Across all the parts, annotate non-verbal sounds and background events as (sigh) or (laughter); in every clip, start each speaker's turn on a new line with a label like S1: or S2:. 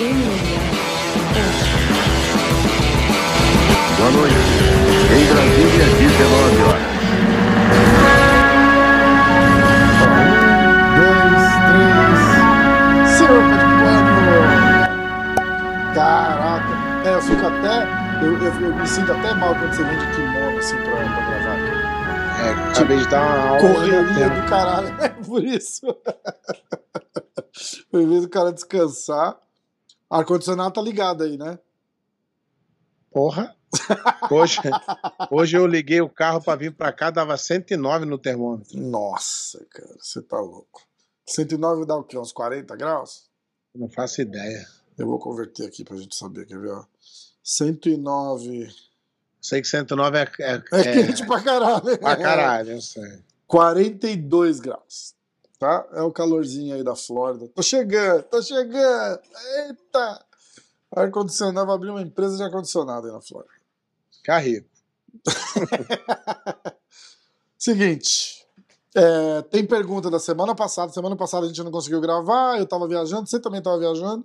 S1: Boa noite. Em Brasília, 19 horas.
S2: dois, três. Senhor Pano! Caraca! É, eu fico até. Eu, eu, eu me sinto até mal quando você vem de kimono assim pra, pra gravar.
S3: É, acabei de dar uma aula.
S2: Correria do caralho. (laughs) É por isso. (laughs) Em vez do cara descansar. Ar-condicionado tá ligado aí, né?
S3: Porra. Hoje, (laughs) hoje eu liguei o carro pra vir pra cá, dava 109 no termômetro.
S2: Nossa, cara, você tá louco. 109 dá o quê? Uns 40 graus?
S3: Não faço ideia.
S2: Eu vou converter aqui pra gente saber, quer ver? Ó. 109.
S3: Sei que 109 é, é,
S2: É, quente pra caralho.
S3: pra caralho, eu sei.
S2: 42 graus. Tá? É o calorzinho aí da Flórida. Tô chegando, tô chegando. Eita! Ar-condicionado, vou abrir uma empresa de ar-condicionado aí na Flórida.
S3: Ficar rico. (laughs)
S2: Seguinte. é, tem pergunta da semana passada. Semana passada a gente não conseguiu gravar, eu tava viajando, você também tava viajando.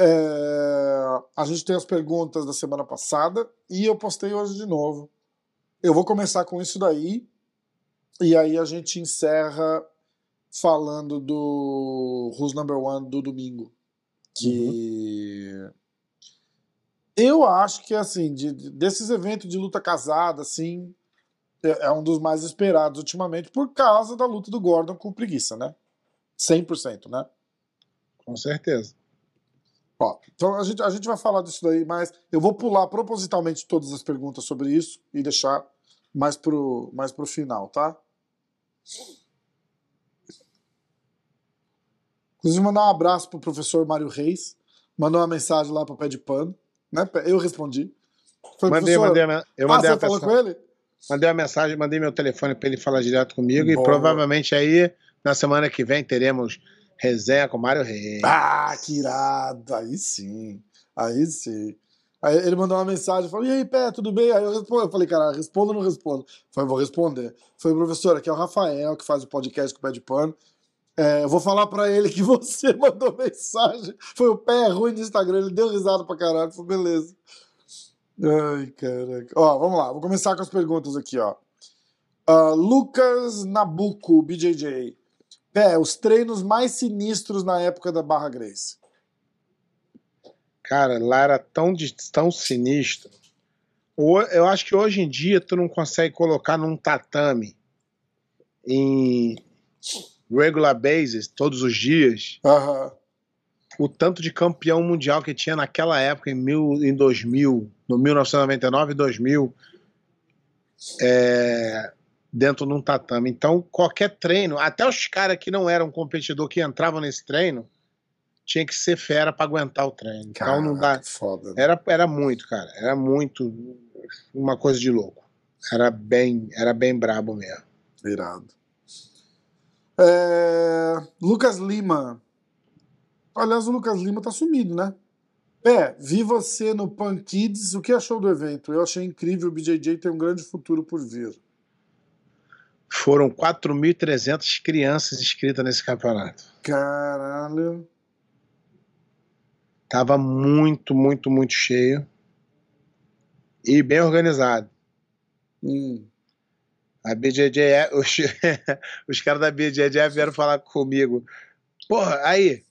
S2: É, a gente tem as perguntas da semana passada e eu postei hoje de novo. Eu vou começar com isso daí e aí a gente encerra falando do Who's Number One do domingo. Que eu acho que assim, de- de- desses eventos de luta casada, assim, é, é um dos mais esperados ultimamente por causa da luta do Gordon com o Preguiça, né? 100%, né?
S3: Com certeza.
S2: Ó, então a gente, a gente vai falar disso daí, mas eu vou pular propositalmente todas as perguntas sobre isso e deixar mais pro, mais pro final, tá? Inclusive, mandar um abraço pro professor Mário Reis. Mandou uma mensagem lá pro pé de pano. Né? Eu respondi. Foi,
S3: Mandei, mandei, eu
S2: ah,
S3: mandei
S2: você
S3: uma
S2: falou com ele?
S3: mandei uma mensagem, mandei meu telefone pra ele falar direto comigo
S2: Boa.
S3: e provavelmente aí na semana que vem teremos resenha com Mário Reis.
S2: Ah, que irado. Aí sim. Aí sim. Aí ele mandou uma mensagem, falou, e aí, Pé, tudo bem? Aí eu respondo, eu falei, cara, respondo ou não respondo? Falei, vou responder. Falei, professor, aqui é o Rafael, que faz o podcast com o Pé de Pano. É, vou falar pra ele que (laughs) você mandou mensagem. Foi o pé ruim no Instagram, ele deu risada pra caralho. Falei, beleza. Ai, caraca. Ó, vamos lá, vou começar com as perguntas aqui, ó. Ah, Lucas Nabuco, BJJ. Pé, os treinos mais sinistros na época da Barra Grace.
S3: Cara, lá era tão, tão sinistro. Eu acho que hoje em dia tu não consegue colocar num tatame em regular basis, todos os dias,
S2: Aham.
S3: o tanto de campeão mundial que tinha naquela época, em, mil, em 2000, no 1999 e 2000, é, dentro de um tatame. Então, qualquer treino, até os caras que não eram competidor, que entravam nesse treino, tinha que ser fera para aguentar o treino. Então, não dá.
S2: Caraca, Foda. né?
S3: Era, era muito, cara. Era muito uma coisa de louco. Era bem, era bem brabo mesmo.
S2: Irado. É, Lucas Lima. Aliás, o Lucas Lima tá sumido, né? Pé, vi você no Pan Kids. O que achou do evento? Eu achei incrível. O BJJ tem um grande futuro por vir.
S3: Foram 4.300 crianças inscritas nesse campeonato.
S2: Caralho.
S3: Tava muito, muito, muito cheio. E bem organizado.
S2: Hum.
S3: A BJJ, os, (laughs) os caras da BJJ vieram falar comigo. Porra, aí,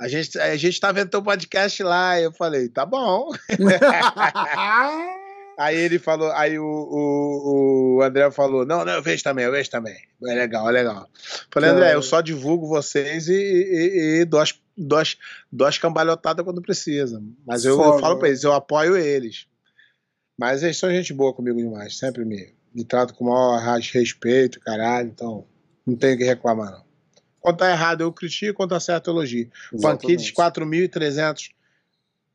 S3: a gente, a gente tá vendo teu podcast lá. Eu falei, tá bom. (laughs) Aí ele falou, aí o, o, o André falou, não, não, eu vejo também, eu vejo também. É legal, é legal. Falei, André, eu só divulgo vocês e, e, e dou, as, dou, as, dou as cambalhotadas quando precisa. Mas eu, eu falo pra eles, eu apoio eles. Mas eles são gente boa comigo demais, sempre me, me tratam com o maior respeito, caralho, então não tenho o que reclamar, não. Quando tá errado eu critico, quando tá certo eu elogio. Panquites, 4.300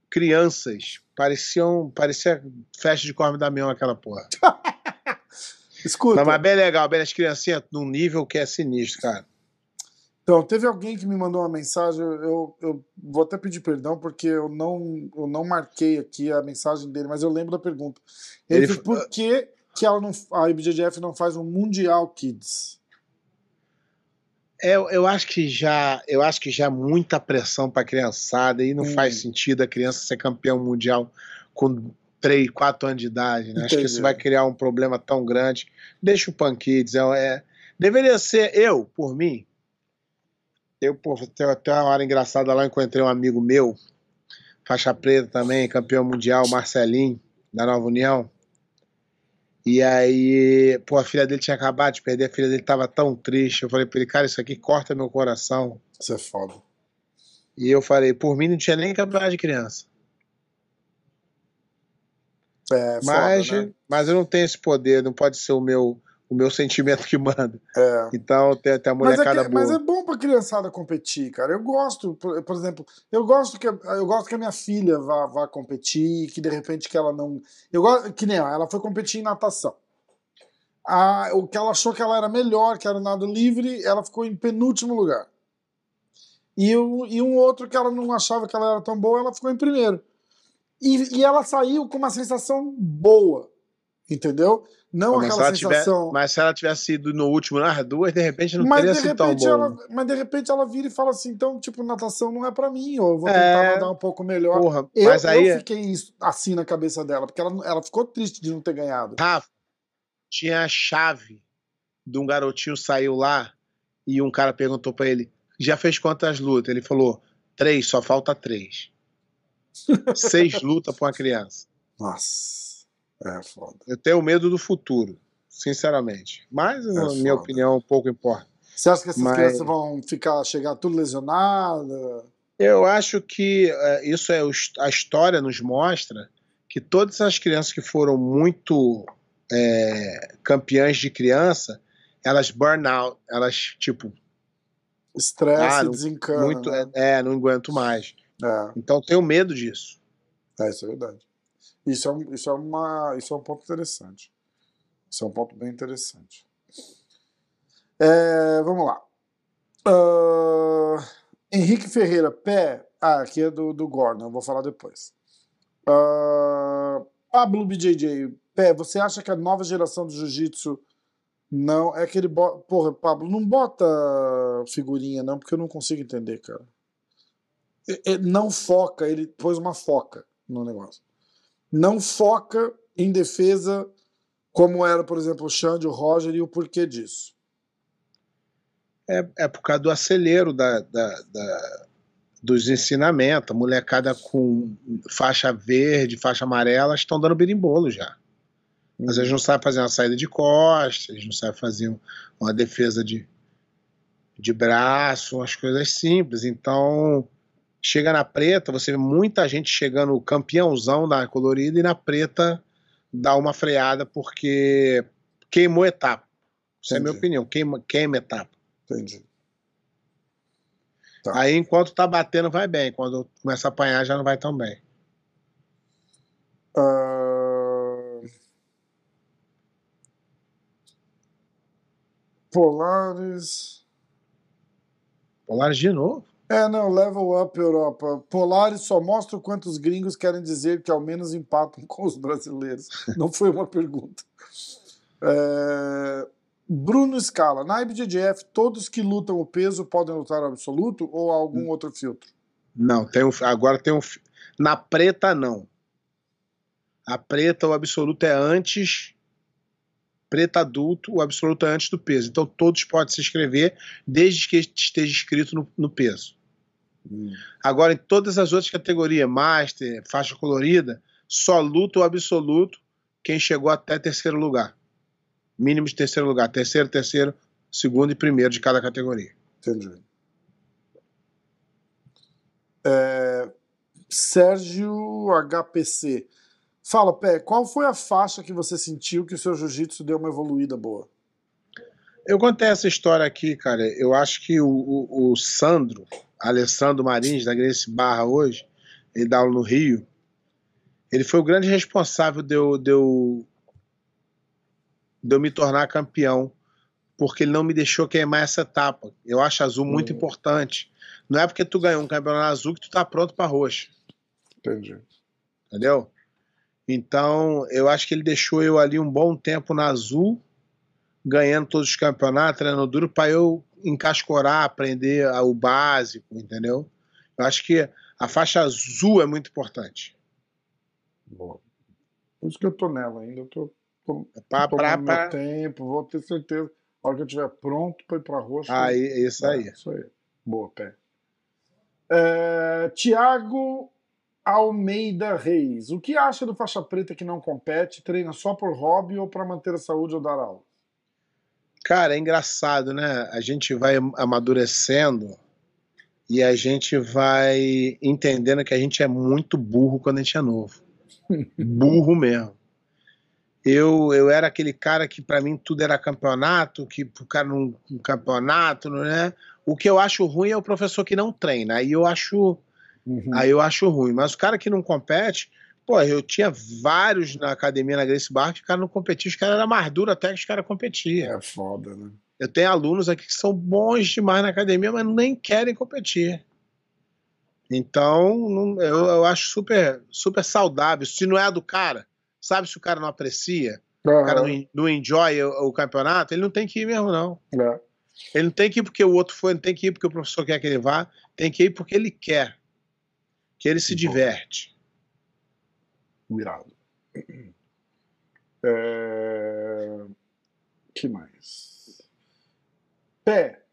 S3: crianças. Pareciam, parecia festa de Corme Damião aquela porra. (laughs)
S2: Escuta.
S3: Não, mas bem legal, bem as criancinhas num nível que é sinistro, cara.
S2: Então, teve alguém que me mandou uma mensagem, eu, eu vou até pedir perdão, porque eu não, eu não marquei aqui a mensagem dele, mas eu lembro da pergunta. Ele,
S3: Ele
S2: por que, que ela não, a IBJJF não faz um Mundial Kids?
S3: Eu, eu acho que já eu acho que já muita pressão para criançada e não
S2: Hum.
S3: faz sentido a criança ser campeão mundial com 3, 4 anos de idade, né? Acho que isso vai criar um problema tão grande. Deixa o Pan Kids, é, é- deveria ser eu, por mim. Eu, pô, até uma hora engraçada lá, encontrei um amigo meu, faixa preta também, campeão mundial, Marcelinho, da Nova União. E aí, pô, a filha dele tinha acabado de perder, a filha dele tava tão triste. Eu falei pra ele, cara, isso aqui corta meu coração.
S2: Isso é foda.
S3: E eu falei, por mim não tinha nem campeonato de criança.
S2: É
S3: mas,
S2: foda, né?
S3: mas eu não tenho esse poder, não pode ser o meu, o meu sentimento que manda.
S2: É.
S3: Então tem, tem a
S2: Mas é,
S3: molecada
S2: que-
S3: boa.
S2: mas é bom pra criançada competir, cara. Eu gosto, por, por exemplo, eu gosto que eu gosto que a minha filha vá, vá competir, que de repente que ela não. Eu gosto que nem ela, ela foi competir em natação. Ah, o que ela achou que ela era melhor, que era o nado livre, ela ficou em penúltimo lugar. E, o, e um outro que ela não achava que ela era tão boa, ela ficou em primeiro. E, e ela saiu com uma sensação boa, entendeu? Não
S3: se
S2: aquela
S3: ela tiver-
S2: sensação.
S3: mas se ela tivesse ido no último nas duas, de repente não
S2: Mas
S3: teria sido tão bom.
S2: ela, mas de repente ela vira e fala assim: então, tipo, natação não é pra mim, ou eu vou
S3: É.
S2: tentar nadar um pouco melhor.
S3: Porra,
S2: eu,
S3: mas aí,
S2: eu fiquei isso- assim na cabeça dela, porque ela, ela ficou triste de não ter ganhado.
S3: Rafa, tinha a chave de um garotinho saiu lá e um cara perguntou pra ele: já fez quantas lutas? Ele falou: três, só falta três. (laughs) Seis lutas pra uma criança.
S2: Nossa, é foda.
S3: Eu tenho medo do futuro, sinceramente. Mas, na minha
S2: foda.
S3: opinião, pouco importa.
S2: Você acha que essas
S3: Mas-
S2: crianças vão ficar, chegar tudo lesionadas?
S3: Eu acho que eh, isso é o a história nos mostra que todas as crianças que foram muito eh, campeãs de criança, elas burn out, elas tipo
S2: Estresse,
S3: Ah, não-
S2: desencana.
S3: muito
S2: né?
S3: é, não aguento mais.
S2: É,
S3: Então tenho medo disso.
S2: é, isso é verdade. Isso é, um, isso, é uma, isso é um ponto interessante. Isso é um ponto bem interessante. É, vamos lá. Ah, Henrique Ferreira, pé. Ah, aqui é do, do Gordon, eu vou falar depois. Ah, Pablo BJJ, pé, você acha que a nova geração do jiu-jitsu não. É que ele bota. Porra, Pablo, não bota figurinha, não, porque eu não consigo entender, cara. Não foca, ele pôs uma foca no negócio. Não foca em defesa como era, por exemplo, o Xande, o Roger e o porquê disso.
S3: É, é por causa do acelero da, da- da- dos ensinamentos. A molecada com faixa verde, faixa amarela, estão dando berimbolo já. Mas eles não sabem fazer uma saída de costas, eles não sabem fazer um- uma defesa de, de braço, umas coisas simples. Então, chega na preta, você vê muita gente chegando campeãozão na colorida e na preta dá uma freada porque queimou etapa. Essa é a minha
S2: Entendi.
S3: opinião, queima, queima etapa.
S2: Entendi. Tá.
S3: Aí enquanto tá batendo vai bem, quando começa a apanhar já não vai tão bem.
S2: Ah, Polaris.
S3: Polaris de novo.
S2: É, não, level up Europa. Polaris só mostra o quanto os gringos querem dizer que ao menos empatam (laughs) com os brasileiros. Não foi uma pergunta. É, Bruno Scala, na IBJJF, todos que lutam o peso podem lutar absoluto ou algum outro filtro?
S3: Não, tem um, agora tem um. Na preta, não. A preta, o absoluto é antes. Preta adulto, o absoluto é antes do peso. Então todos podem se inscrever, desde que esteja escrito no, no peso. Agora, em todas as outras categorias, Master, faixa colorida, só luta o absoluto quem chegou até terceiro lugar. Mínimo de terceiro lugar. Terceiro, terceiro, segundo e primeiro de cada categoria.
S2: Entendi. É, Sérgio HPC. Fala, Pé, qual foi a faixa que você sentiu que o seu jiu-jitsu deu uma evoluída boa?
S3: Eu contei essa história aqui, cara. Eu acho que o, o- o Sandro, Alessandro Marins, da Grace Barra hoje, ele dá aula no Rio, ele foi o grande responsável de eu, de eu, de eu me tornar campeão, porque ele não me deixou queimar essa etapa. Eu acho azul muito
S2: Hum.
S3: importante. Não é porque tu ganhou um campeonato azul que tu tá pronto para roxa
S2: Entendi.
S3: entendeu? Então, eu acho que ele deixou eu ali um bom tempo na Azul, ganhando todos os campeonatos, treinando duro, para eu encascorar, aprender a- o básico, entendeu? Eu acho que a faixa azul é muito importante.
S2: Boa. Por isso que eu tô nela ainda. Eu tô, tô
S3: Pra, pra,
S2: tomando
S3: pra...
S2: meu tempo, vou ter certeza. A hora que eu estiver pronto para ir para roxo.
S3: Aí, é isso aí.
S2: É, isso aí. Boa, pé. É, Tiago Almeida Reis. O que acha do faixa preta que não compete, treina só por hobby ou para manter a saúde ou dar aula?
S3: Cara, é engraçado, né? A gente vai amadurecendo e a gente vai entendendo que a gente é muito burro quando a gente é novo. (laughs) burro mesmo. Eu, eu era aquele cara que pra mim tudo era campeonato, que pro cara num um campeonato, né? O que eu acho ruim é o professor que não treina. Aí eu acho,
S2: Uhum.
S3: aí eu acho ruim. Mas o cara que não compete, pô, eu tinha vários na academia na Grace Bar que o cara não competia, os caras eram mais duros até que os caras competiam.
S2: É foda, né?
S3: Eu tenho alunos aqui que são bons demais na academia, mas nem querem competir. Então, não- eu, eu acho super, super saudável. Se não é do cara, sabe se o cara não aprecia, o cara não, não enjoy o, o campeonato, ele não tem que ir mesmo, não.
S2: É.
S3: Ele não tem que ir porque o outro foi, não tem que ir porque o professor quer que ele vá, tem que ir porque ele quer. Que ele se diverte.
S2: Virado. (clears throat) É... que mais? Pé.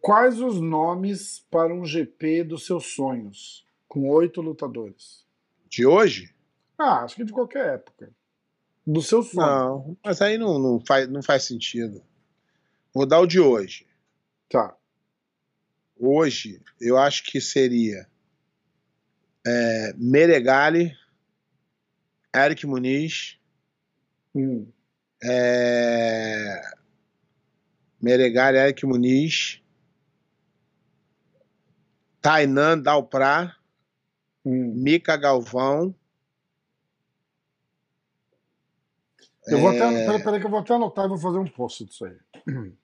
S2: Quais os nomes para um GP dos seus sonhos? Com oito lutadores.
S3: De hoje?
S2: Ah, acho que de qualquer época. Do seu sonho.
S3: Não, mas aí não, não, faz, não faz sentido. Vou dar o de hoje.
S2: Tá.
S3: hoje eu acho que seria é, Meregali, Eric Muniz,
S2: Hum.
S3: é, Eric Muniz, Tainan Dalprá,
S2: Hum.
S3: Mica Galvão.
S2: Eu vou
S3: é,
S2: até. Peraí, peraí que eu vou até anotar e vou fazer um post disso aí. (clears throat)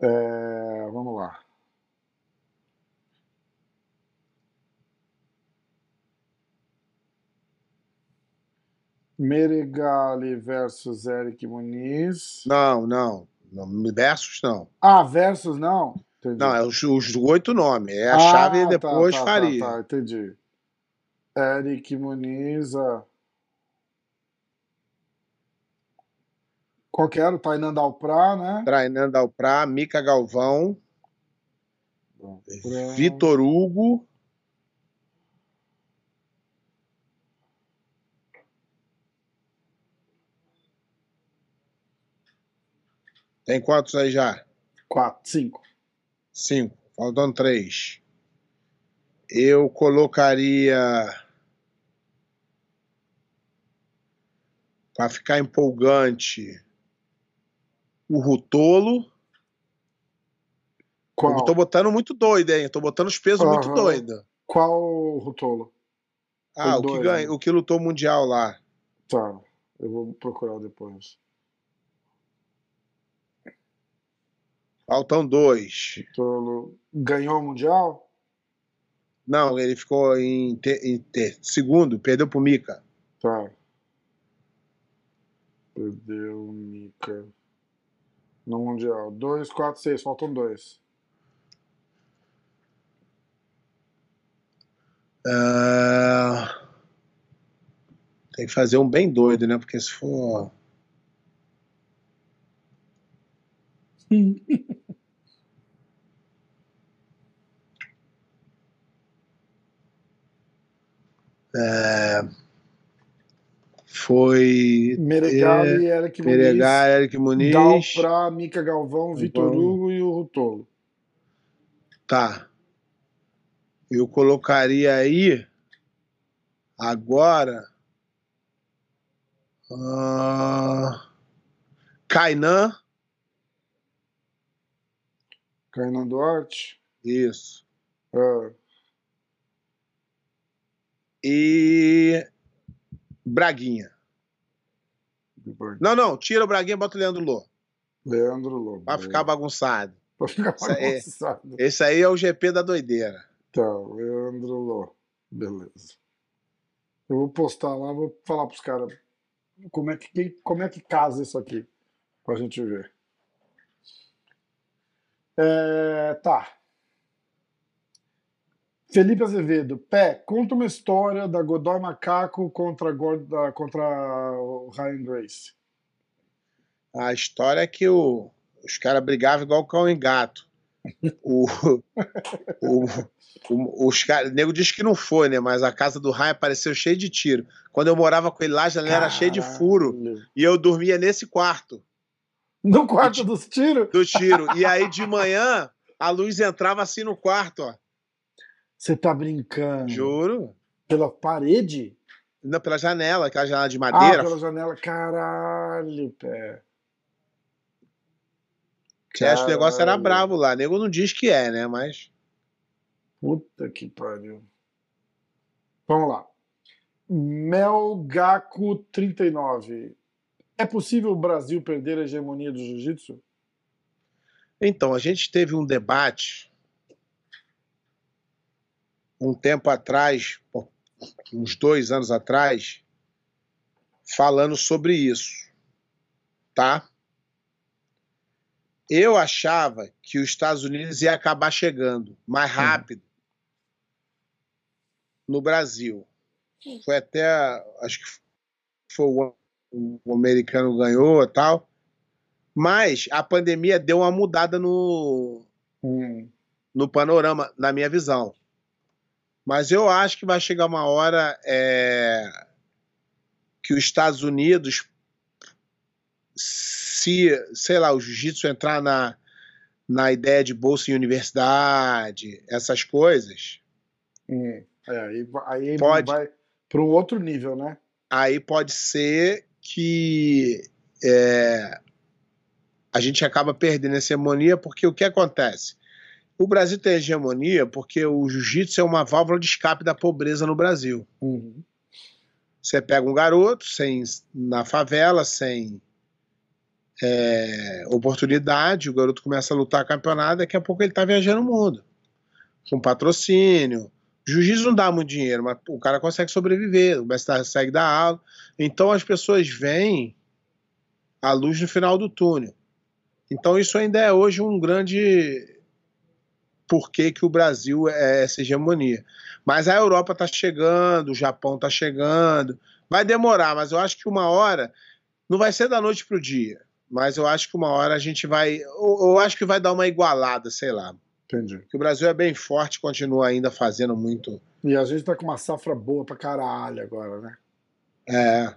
S2: É, vamos lá. Meregali versus Eric Muniz.
S3: Não, não, não. Versus não.
S2: Ah, versus não? Entendi.
S3: Não, é os, os oito nomes. É a
S2: Ah,
S3: chave e
S2: tá,
S3: depois
S2: tá,
S3: faria.
S2: Tá, tá, entendi. Eric Muniz. ah. Qual que era? O Tainan Dalprá, né?
S3: Tainan Dalprá, Mica Galvão,
S2: Dalprá.
S3: Vitor Hugo. Tem quantos aí já?
S2: Quatro, cinco.
S3: Cinco. Faltam três. Eu colocaria. Para ficar empolgante, o Rutolo.
S2: Qual,
S3: Eu tô botando muito doido, hein? Tô botando os pesos muito
S2: Aham.
S3: doidos.
S2: qual Rutolo?
S3: Ah,
S2: Foi
S3: o que,
S2: doido,
S3: ganha,
S2: né?
S3: o que lutou mundial lá.
S2: Tá, eu vou procurar depois.
S3: Faltam dois.
S2: Rutolo ganhou o Mundial?
S3: Não, ele ficou em, te- em segundo, perdeu pro Mika.
S2: Tá. Perdeu o Mika. No Mundial. Dois, quatro, seis. Faltam dois.
S3: Ah, tem que fazer um bem doido, né? Porque se for. (laughs) É, foi.
S2: Meregali, Eric Muniz.
S3: Eric Muniz.
S2: Dalprá, Mica Galvão, Vitor. Hugo e o Rutolo.
S3: Tá. Eu colocaria aí agora ah, Kainan,
S2: Kainan Duarte.
S3: isso,
S2: Ah,
S3: e Braguinha. Não, não, tira o Braguinha, bota o Leandro Lô,
S2: Leandro Lobo.
S3: pra ficar bagunçado.
S2: Pra ficar
S3: aí.
S2: bagunçado.
S3: Esse aí é o GP da doideira.
S2: Tá, Leandro Lô. Beleza. Eu vou postar lá, vou falar pros caras como é que, como é que casa isso aqui. Pra gente ver. É, tá. Felipe Azevedo, Pé, conta uma história da Godoy Macaco contra, Gorda, contra o Ryan Grace.
S3: A história é que o, os caras brigavam igual cão e gato. o, o, o, os cara, o nego diz que não foi, né? Mas a casa do Ryan apareceu cheia de tiro. Quando eu morava com ele lá, a janela era cheia de furo. E eu dormia nesse quarto.
S2: No quarto dos tiros?
S3: Do tiro. E aí de manhã, a luz entrava assim no quarto, ó.
S2: Você tá brincando?
S3: Juro.
S2: Pela parede?
S3: Não, pela janela, aquela janela de madeira.
S2: Ah, pela janela. Caralho, pé.
S3: Você acha que o negócio era bravo lá. O nego não diz que é, né? Mas.
S2: Puta que pariu. Vamos lá. Melgaco39. É possível o Brasil perder a hegemonia do jiu-jitsu?
S3: Então, a gente teve um debate um tempo atrás, uns dois anos atrás, falando sobre isso, tá? Eu achava que os Estados Unidos ia acabar chegando mais rápido no Brasil. Foi até, acho que foi o, o americano ganhou tal, mas a pandemia deu uma mudada no, hum. no panorama, na minha visão. Mas eu acho que vai chegar uma hora é, que os Estados Unidos, se, sei lá, o jiu-jitsu entrar na, na ideia de bolsa em universidade, essas coisas.
S2: Hum, é, aí, aí pode, vai para um outro nível, né?
S3: Aí pode ser que é, a gente acaba perdendo essa hegemonia, porque o que acontece? O Brasil tem hegemonia porque o jiu-jitsu é uma válvula de escape da pobreza no Brasil.
S2: Uhum.
S3: Você pega um garoto sem, na favela, sem é, oportunidade, o garoto começa a lutar campeonato, daqui a pouco ele está viajando o mundo. Com patrocínio. Jiu-jitsu não dá muito dinheiro, mas o cara consegue sobreviver, o mestre consegue dar aula. Então as pessoas veem a luz no final do túnel. Então isso ainda é hoje um grande por que, o Brasil é essa hegemonia. Mas a Europa está chegando, o Japão está chegando. Vai demorar, mas eu acho que uma hora não vai ser da noite para o dia. Mas eu acho que uma hora a gente vai. Eu, acho que vai dar uma igualada, sei lá.
S2: Entendi.
S3: Que o Brasil é bem forte, continua ainda fazendo muito.
S2: E a gente está com uma safra boa pra caralho agora, né?
S3: É.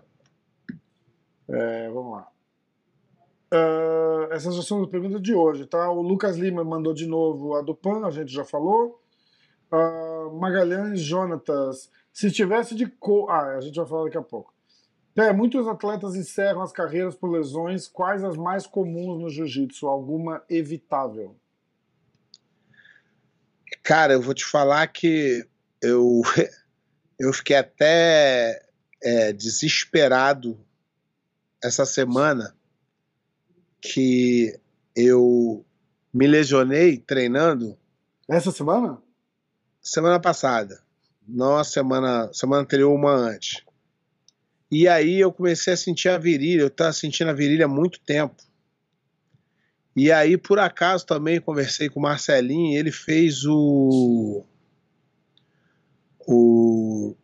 S2: É, vamos lá. Uh, essas são as perguntas de hoje, tá? O Lucas Lima mandou de novo a do PAN, a gente já falou. Uh, Magalhães Jonatas, se tivesse de. Co ah, a gente vai falar daqui a pouco. É, muitos atletas encerram as carreiras por lesões. Quais as mais comuns no jiu-jitsu? Alguma evitável?
S3: Cara, eu vou te falar que eu, (laughs) eu fiquei até é, desesperado essa semana que eu me lesionei treinando.
S2: Essa semana?
S3: Semana passada. Não a semana, semana anterior, uma antes. E aí eu comecei a sentir a virilha. Eu estava sentindo a virilha há muito tempo. E aí, por acaso, também conversei com o Marcelinho. Ele fez o. O.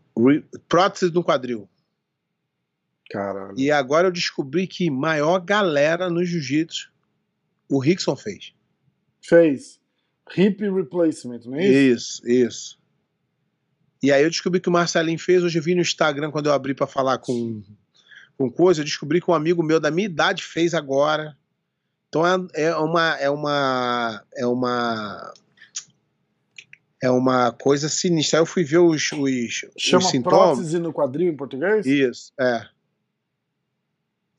S3: Prótese no quadril.
S2: Caralho.
S3: E agora eu descobri que maior galera no jiu-jitsu o Rickson fez.
S2: Fez. Hip replacement, não é
S3: isso? Isso, isso. E aí eu descobri que o Marcelinho fez. Hoje eu vi no Instagram, quando eu abri para falar com, com coisa, eu descobri que um amigo meu da minha idade fez agora. Então é, é uma. É uma. É uma. É uma coisa sinistra. Aí eu fui ver os, os,
S2: Chama
S3: os sintomas.
S2: prótese no quadril em português?
S3: Isso, é.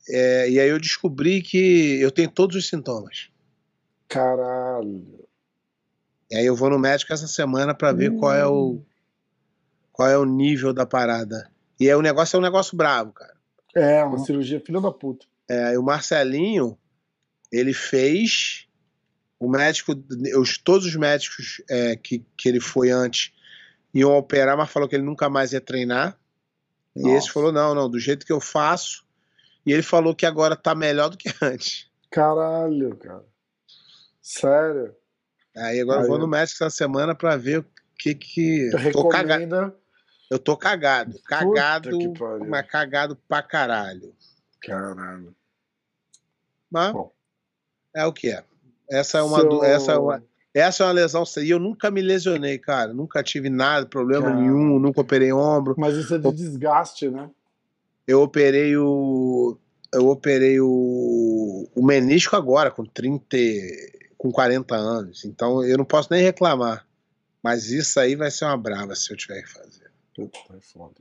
S3: É, e aí eu descobri que eu tenho todos os sintomas.
S2: Caralho.
S3: E aí eu vou no médico essa semana para ver hum. qual é o hum. qual é o nível da parada. E aí o negócio é um negócio bravo, cara.
S2: É, uma o, cirurgia filha da puta.
S3: É, o Marcelinho, ele fez o médico, os, todos os médicos é, que, que ele foi antes iam operar, mas falou que ele nunca mais ia treinar. Nossa. E esse falou: não, não, do jeito que eu faço, e ele falou que agora tá melhor do que (laughs) antes.
S2: Caralho, cara. Sério?
S3: Aí agora eu vou
S2: Aí.
S3: no médico essa semana pra ver o que que. Tô cagado.
S2: Recomenda.
S3: Eu tô cagado. Cagado, mas cagado pra caralho.
S2: Caralho.
S3: Mas
S2: Bom.
S3: É o que é. Essa é uma, do- essa é uma, essa é uma lesão séria. E eu nunca me lesionei, cara. Nunca tive nada, problema
S2: Cara.
S3: nenhum, nunca operei ombro.
S2: Mas isso é de desgaste, né?
S3: Eu operei o. Eu operei o, o menisco agora, com 30. e- com 40 anos. Então eu não posso nem reclamar. Mas isso aí vai ser uma brava se eu tiver que fazer.
S2: Puta, é foda.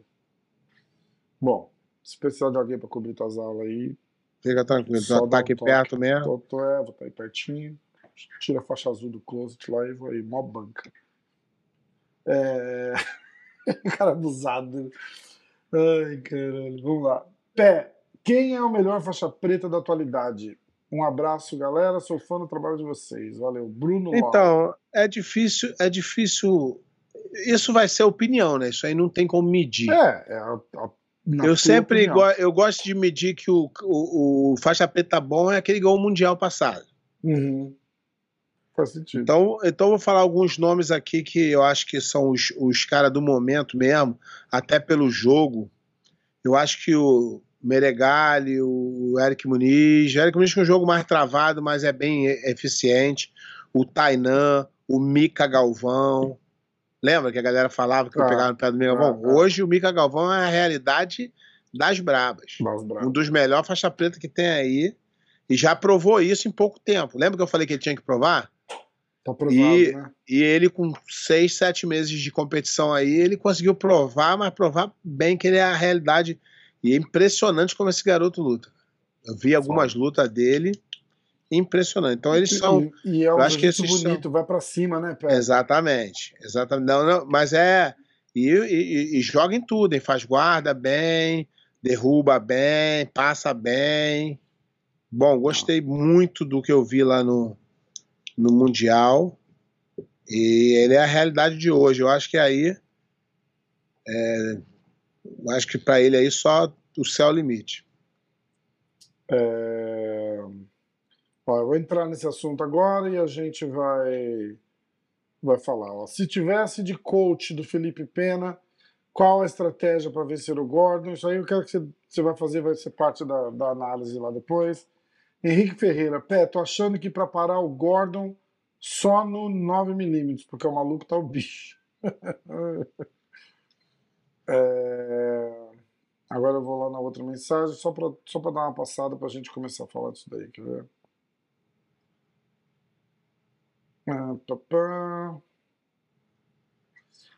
S2: Bom, se precisar de alguém pra cobrir tuas aulas aí,
S3: Fica tranquilo.
S2: Só
S3: Tá aqui
S2: toque.
S3: perto mesmo.
S2: tô, tô, é, vou estar aí pertinho. Tira a faixa azul do closet lá e vou aí, mó banca. É... (laughs) Cara abusado. Ai, caralho. Vamos lá. Pé, quem é o melhor faixa preta da atualidade? Um abraço, galera. Sou fã do trabalho de vocês. Valeu. Bruno Laura.
S3: Então, é difícil, é difícil. Isso vai ser opinião, né? Isso aí não tem como medir.
S2: É, é a, a,
S3: eu sempre go- eu gosto de medir que o, o, o faixa preta bom é aquele gol mundial passado.
S2: Uhum. Faz sentido.
S3: Então, então eu vou falar alguns nomes aqui que eu acho que são os, os caras do momento mesmo, até pelo jogo. Eu acho que o Meregali, o Eric Muniz, o Eric Muniz com um jogo mais travado, mas é bem eficiente. O Tainan, o Mika Galvão. Lembra que a galera falava que eu
S2: Ah,
S3: pegava no pé do Mika
S2: ah,
S3: Galvão?
S2: ah.
S3: Hoje o Mika Galvão é a realidade das brabas. Um dos melhores faixa preta que tem aí. E já provou isso em pouco tempo. Lembra que eu falei que ele tinha que provar?
S2: Tá provado,
S3: E-
S2: né?
S3: E ele, com seis, sete meses de competição aí, ele conseguiu provar, mas provar bem que ele é a realidade. E é impressionante como esse garoto luta. Eu vi algumas lutas dele, impressionante. Então eles são.
S2: E, e é um
S3: eu acho que esses são-
S2: bonito, vai pra cima, né, Pé?
S3: Exatamente. Exatamente. Não, não, mas é. E, e- e joga em tudo, hein? Faz guarda bem, derruba bem, passa bem. Bom, gostei muito do que eu vi lá no, no Mundial. E ele é a realidade de hoje. Eu acho que aí. é, eu acho que para ele aí só o céu é o limite.
S2: É... Ó, eu vou entrar nesse assunto agora e a gente vai, vai falar. ó. Se tivesse de coach do Felipe Pena, qual a estratégia para vencer o Gordon? Isso aí eu quero que você, você vai fazer, vai ser parte da, da análise lá depois. Henrique Ferreira, Pé, tô achando que para parar o Gordon só no 9mm, porque o maluco tá o bicho. (laughs) É, Agora eu vou lá na outra mensagem, só para só pra dar uma passada para a gente começar a falar disso daí, quer ver?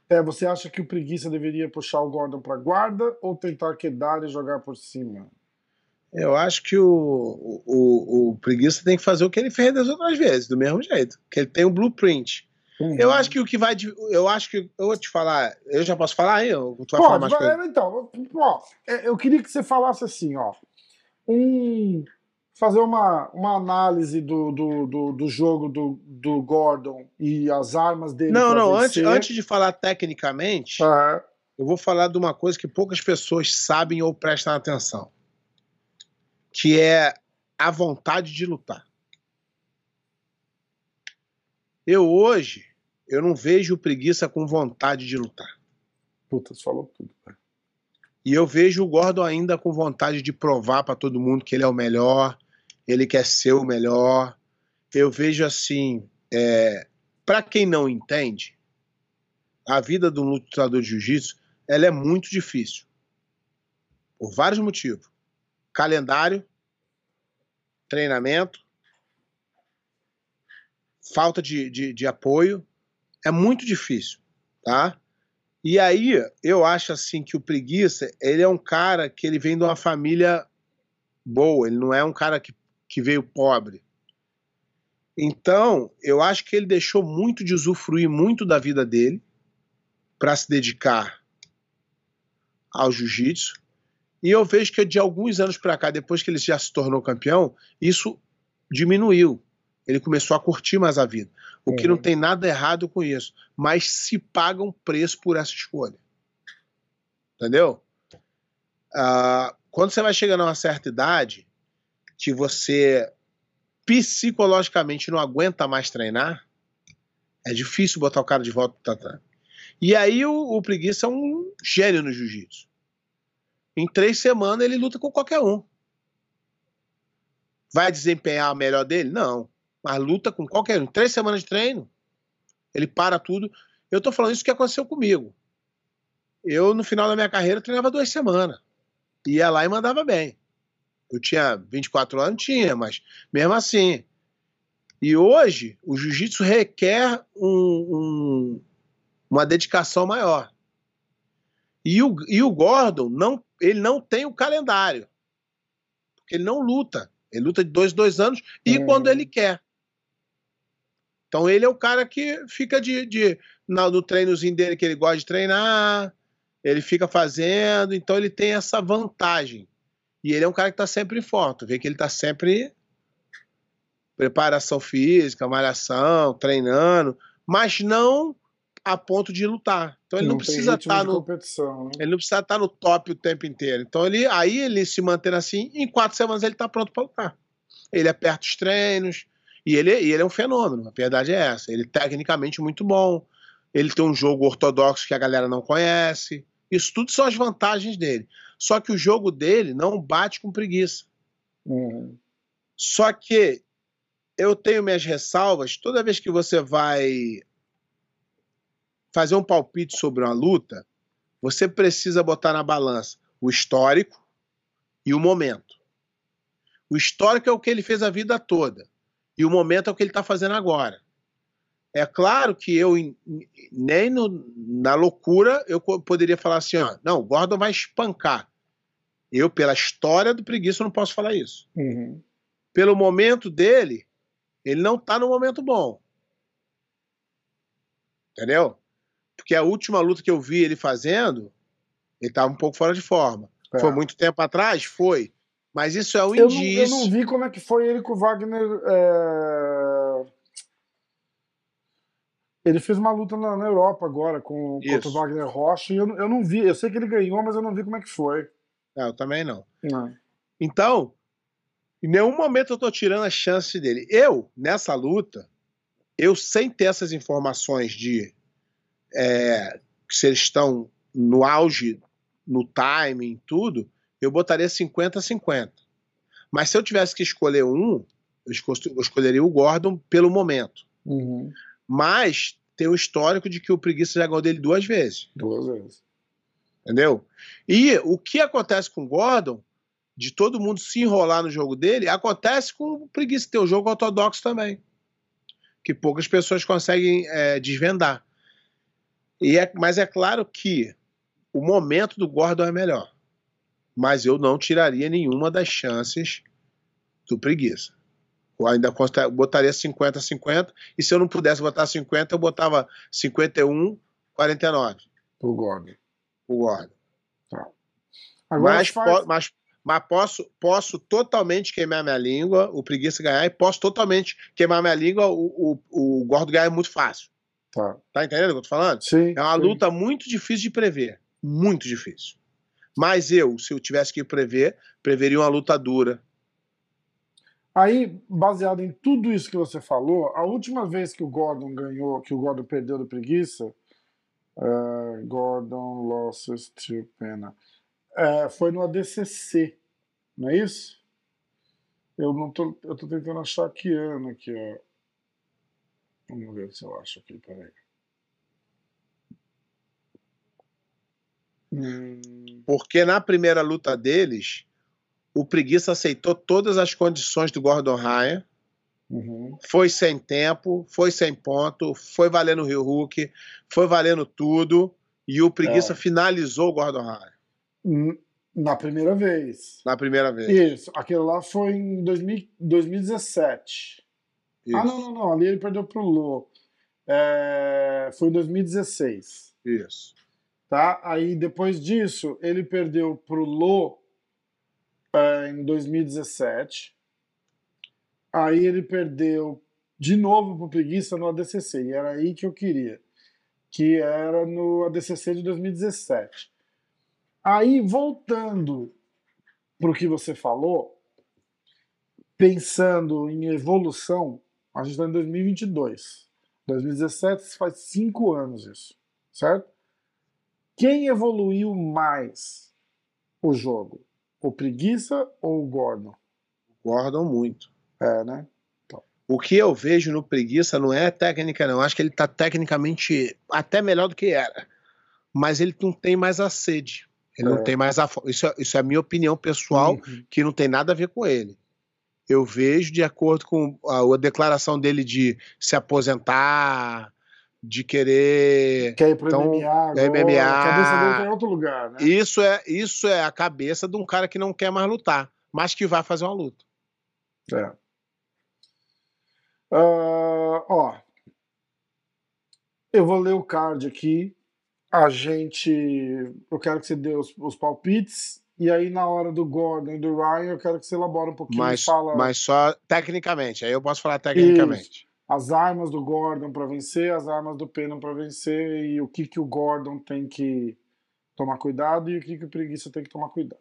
S2: É, você acha que o Preguiça deveria puxar o Gordon para guarda ou tentar quedar e jogar por cima?
S3: Eu acho que o, o, o Preguiça tem que fazer o que ele fez das outras vezes, do mesmo jeito. Que ele tem um blueprint. Eu acho que o que vai. Eu acho que. Eu vou te falar. Eu já posso falar aí? Ou tu vai falar
S2: Pode,
S3: mais coisa?
S2: vai, então, ó, é, eu queria que você falasse assim, ó, um, fazer uma, uma análise do, do, do, do jogo do, do Gordon e as armas dele.
S3: Não, não. Antes, antes de falar tecnicamente,
S2: Ah,
S3: eu vou falar de uma coisa que poucas pessoas sabem ou prestam atenção. Que é a vontade de lutar. Eu hoje, eu não vejo preguiça com vontade de lutar.
S2: puta, você falou tudo. cara.
S3: E eu vejo o Gordon ainda com vontade de provar para todo mundo que ele é o melhor, ele quer ser o melhor. Eu vejo assim, é, para quem não entende, a vida do lutador de jiu-jitsu ela é muito difícil. Por vários motivos. Calendário, treinamento, falta de, de, de apoio. É muito difícil, tá? E aí, eu acho assim que o Preguiça, ele é um cara que ele vem de uma família boa, ele não é um cara que, que veio pobre. Então, eu acho que ele deixou muito de usufruir muito da vida dele para se dedicar ao jiu-jitsu. E eu vejo que de alguns anos para cá, depois que ele já se tornou campeão, isso diminuiu. Ele começou a curtir mais a vida. O que
S2: Uhum.
S3: não tem nada errado com isso. Mas se paga um preço por essa escolha. Entendeu? Ah, quando você vai chegando a uma certa idade, que você psicologicamente não aguenta mais treinar, É difícil botar o cara de volta pro tatame. E aí o, o Preguiça é um gênio no jiu-jitsu. Em três semanas ele luta com qualquer um. Vai desempenhar o melhor dele? Não. Mas luta com qualquer um. Em três semanas de treino, ele para tudo. Eu tô falando isso que aconteceu comigo. Eu, no final da minha carreira, treinava duas semanas. Ia lá e mandava bem. Eu tinha 24 anos, tinha, mas mesmo assim. E hoje, o jiu-jitsu requer um, um, uma dedicação maior. E o, e o Gordon, não, ele não tem o calendário. Porque ele não luta. Ele luta de dois, dois anos e
S2: Uhum.
S3: quando ele quer. Então ele é o cara que fica de, de na- no treinozinho dele que ele gosta de treinar, ele fica fazendo, então ele tem essa vantagem. E ele é um cara que está sempre em forma. Tu vê que ele está sempre preparação física, malhação, treinando, mas não a ponto de lutar. Então ele não,
S2: tem
S3: precisa
S2: ritmo
S3: estar no
S2: competição, né?
S3: ele não precisa estar no top o tempo inteiro. Então ele aí ele se mantendo assim, em quatro semanas ele está pronto para lutar. Ele aperta os treinos e ele, e ele é um fenômeno. A verdade é essa. Ele é tecnicamente muito bom. Ele tem um jogo ortodoxo que a galera não conhece. Isso tudo são as vantagens dele. Só que o jogo dele não bate com preguiça.
S2: Uhum.
S3: Só que eu tenho minhas ressalvas toda vez que você vai fazer um palpite sobre uma luta, você precisa botar na balança o histórico e o momento. O histórico é o que ele fez a vida toda e o momento é o que ele está fazendo agora. É claro que eu, em- nem no- na loucura, eu poderia falar assim: ó, não, o Gordon vai espancar. Eu, pela história do preguiça, não posso falar isso
S2: Uhum.
S3: pelo momento dele, ele não tá no momento bom. Entendeu? Porque a última luta que eu vi ele fazendo, ele tava um pouco fora de forma.
S2: É.
S3: Foi muito tempo atrás? Foi. Mas isso é um
S2: Eu não, eu
S3: indício.
S2: não vi como é que foi ele com o Wagner. é, Ele fez uma luta na, na Europa agora com, contra o Wagner Rocha e eu, não- eu não vi. Eu sei que ele ganhou, mas eu não vi como é que foi.
S3: Não, eu também não.
S2: Não.
S3: Então, em nenhum momento eu tô tirando a chance dele. Eu, nessa luta, eu sem ter essas informações de é, se eles estão no auge, no timing, tudo, eu botaria 50 a 50. Mas se eu tivesse que escolher um, eu escolheria o Gordon pelo momento.
S2: Uhum.
S3: Mas tem o histórico de que o Preguiça já ganhou dele duas vezes.
S2: Duas vezes.
S3: Entendeu? E o que acontece com o Gordon, de todo mundo se enrolar no jogo dele, acontece com o Preguiça ter o jogo ortodoxo também. Que poucas pessoas conseguem é, desvendar. E é, mas é claro que o momento do Gordon é melhor. Mas eu não tiraria nenhuma das chances do Preguiça. Eu ainda botaria 50 a 50. E se eu não pudesse botar 50, eu botava 51, 49
S2: Pro Gordon.
S3: o Gordon.
S2: Agora
S3: mas,
S2: faz-
S3: po- mas, mas posso, posso totalmente queimar minha língua, o preguiça ganhar, e posso totalmente queimar minha língua, o, o, o Gordo ganhar é muito fácil.
S2: Tá.
S3: Tá entendendo o que eu tô falando?
S2: Sim.
S3: É uma
S2: sim.
S3: luta muito difícil de prever. Muito difícil. Mas eu, se eu tivesse que prever, preveria uma luta dura.
S2: Aí, baseado em tudo isso que você falou, a última vez que o Gordon ganhou, que o Gordon perdeu do preguiça, eh, Gordon losses to Pena, eh, foi no ADCC, não é isso? Eu não tô, eu tô tentando achar que ano aqui, ó. Vamos ver se eu acho aqui, peraí. Hum,
S3: Porque na primeira luta deles, o preguiça aceitou todas as condições do Gordon Ryan.
S2: uhum.
S3: foi sem tempo, foi sem ponto, foi valendo o Rio Hulk, foi valendo tudo, e o Preguiça
S2: É.
S3: finalizou o Gordon Ryan
S2: Na primeira vez.
S3: na primeira vez.
S2: Isso, aquele lá foi em 2000 2017.
S3: Isso,
S2: Ah, não, não, não. Ali ele perdeu pro Lô. É, foi em 2016.
S3: isso.
S2: Tá? Aí depois disso, ele perdeu pro Lô é, em 2017. Aí ele perdeu de novo pro Preguiça no ADCC. E era aí que eu queria. Que era no ADCC de 2017. Aí, voltando pro que você falou, pensando em evolução, a gente está em 2022. 2017 faz cinco anos isso, certo? Quem evoluiu mais o jogo? O Preguiça ou o Gordon?
S3: Gordon muito.
S2: É, né?
S3: O que eu vejo no Preguiça não é técnica, não. Acho que ele tá tecnicamente até melhor do que era. Mas ele não tem mais a sede. Ele
S2: É.
S3: não tem mais a. Isso, é- isso é a minha opinião pessoal,
S2: Uhum.
S3: que não tem nada a ver com ele. Eu vejo, de acordo com a, a declaração dele de se aposentar, de querer.
S2: Quer ir pro
S3: Então,
S2: MMA agora,
S3: MMA.
S2: a cabeça dele tá em outro lugar, né?
S3: Isso é, isso é a cabeça de um cara que não quer mais lutar, mas que vai fazer uma luta.
S2: É. Ah, ó, eu vou ler o card aqui. A gente, eu quero que você dê os, os palpites e aí na hora do Gordon e do Ryan eu quero que você elabore um pouquinho e
S3: Mas,
S2: fala
S3: mas só tecnicamente. Aí eu posso falar tecnicamente.
S2: As armas do Gordon para vencer, as armas do Pena para vencer e o que que o Gordon tem que tomar cuidado e o que que o Preguiça tem que tomar cuidado.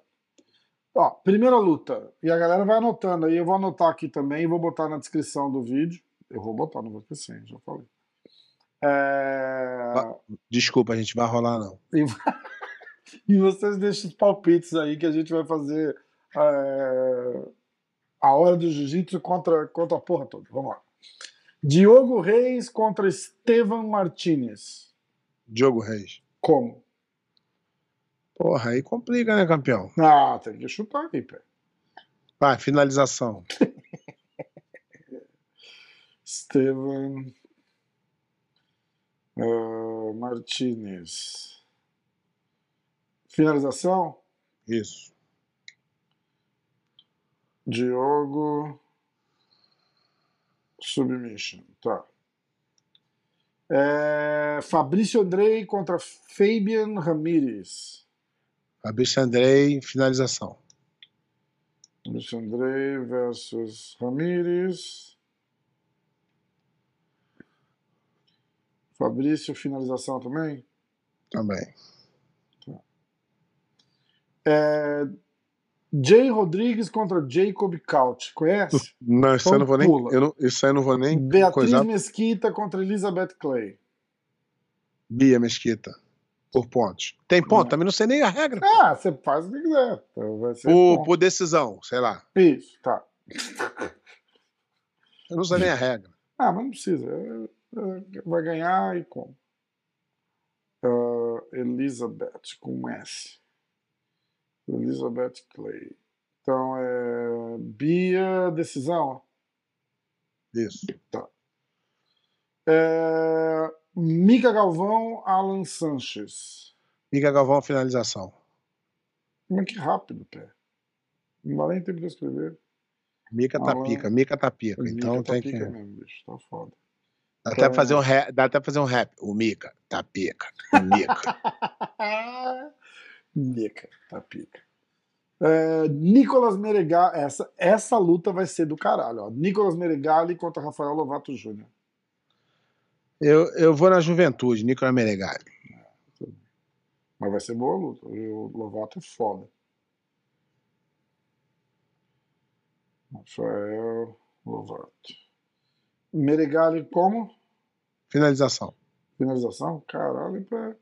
S2: Ó, primeira luta. E a galera vai anotando aí. Eu vou anotar aqui também e vou botar na descrição do vídeo. Eu vou botar, não vou esquecer, já falei. É,
S3: Desculpa, a gente vai rolar, não.
S2: E, (laughs) e vocês deixam os palpites aí que a gente vai fazer é, a hora do jiu-jitsu contra, contra a porra toda. Vamos lá. Diogo Reis contra Estevan Martinez.
S3: Diogo Reis.
S2: Como?
S3: Porra, aí complica, né, campeão?
S2: Ah, tem que chutar aí, pé.
S3: Vai, finalização. (laughs)
S2: Estevan ah, Martinez. Finalização?
S3: Isso.
S2: Diogo. Submission. Tá. É, Fabrício Andrei contra Fabian Ramírez.
S3: Fabrício Andrei, finalização.
S2: Fabrício Andrei versus Ramírez. Fabrício, finalização também?
S3: Também.
S2: É, Jay Rodrigues contra Jacob Couch. Conhece?
S3: Não, isso
S2: Então
S3: aí eu não vou nem.
S2: pula.
S3: Eu não, isso aí não vou nem
S2: Beatriz
S3: coisar.
S2: Mesquita contra Elizabeth Clay.
S3: Bia Mesquita. Por pontos. Tem ponto?
S2: Não.
S3: Também não sei nem a regra.
S2: Ah, você faz o que quiser. Então
S3: Por, por decisão, sei lá.
S2: Isso, tá. (laughs)
S3: Eu não sei nem a regra.
S2: Ah, mas não precisa. É, é, Vai ganhar e como? Ah, Elizabeth, com S. Elizabeth Clay. Então é. Bia, decisão.
S3: Isso.
S2: É, Mica Galvão, Alan Sanches.
S3: Mica Galvão, finalização.
S2: Mas que rápido, pé. Não dá nem tempo de escrever.
S3: Mica tá
S2: Alan-
S3: pica, Mica tá pica.
S2: Mica
S3: Então
S2: tá
S3: tem
S2: pica
S3: que.
S2: mesmo, bicho. Tá foda.
S3: Dá até
S2: Então-
S3: pra fazer um rap. Dá até fazer um rap. O Mica tá pica. O Mica. (laughs)
S2: Mica, tá pica. É, Nicolas Meregali, essa, essa luta vai ser do caralho. Ó. Nicolas Meregali contra Rafael Lovato Jr.
S3: eu, eu vou na juventude, Nicolas Meregali.
S2: Mas vai ser boa luta. O Lovato é foda. Rafael Lovato. Meregali como?
S3: Finalização.
S2: Finalização? Caralho, pé.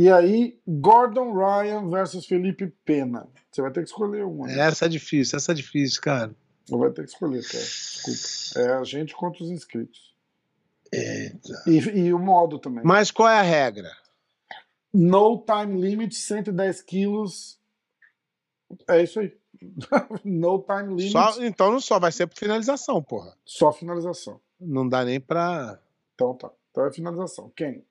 S2: E aí, Gordon Ryan versus Felipe Pena. Você vai ter que escolher um. né?
S3: Essa é difícil, essa é difícil, cara.
S2: Não vai ter que escolher, cara. Desculpa. É a gente contra os inscritos.
S3: Eita.
S2: E, e o modo também.
S3: Mas qual é a regra?
S2: No time limit, 110 quilos. É isso aí. (laughs) no time limit.
S3: Só,
S2: Só,
S3: então não só, vai ser por finalização, porra.
S2: finalização.
S3: Não dá nem pra.
S2: Então tá. Então é finalização. Quem?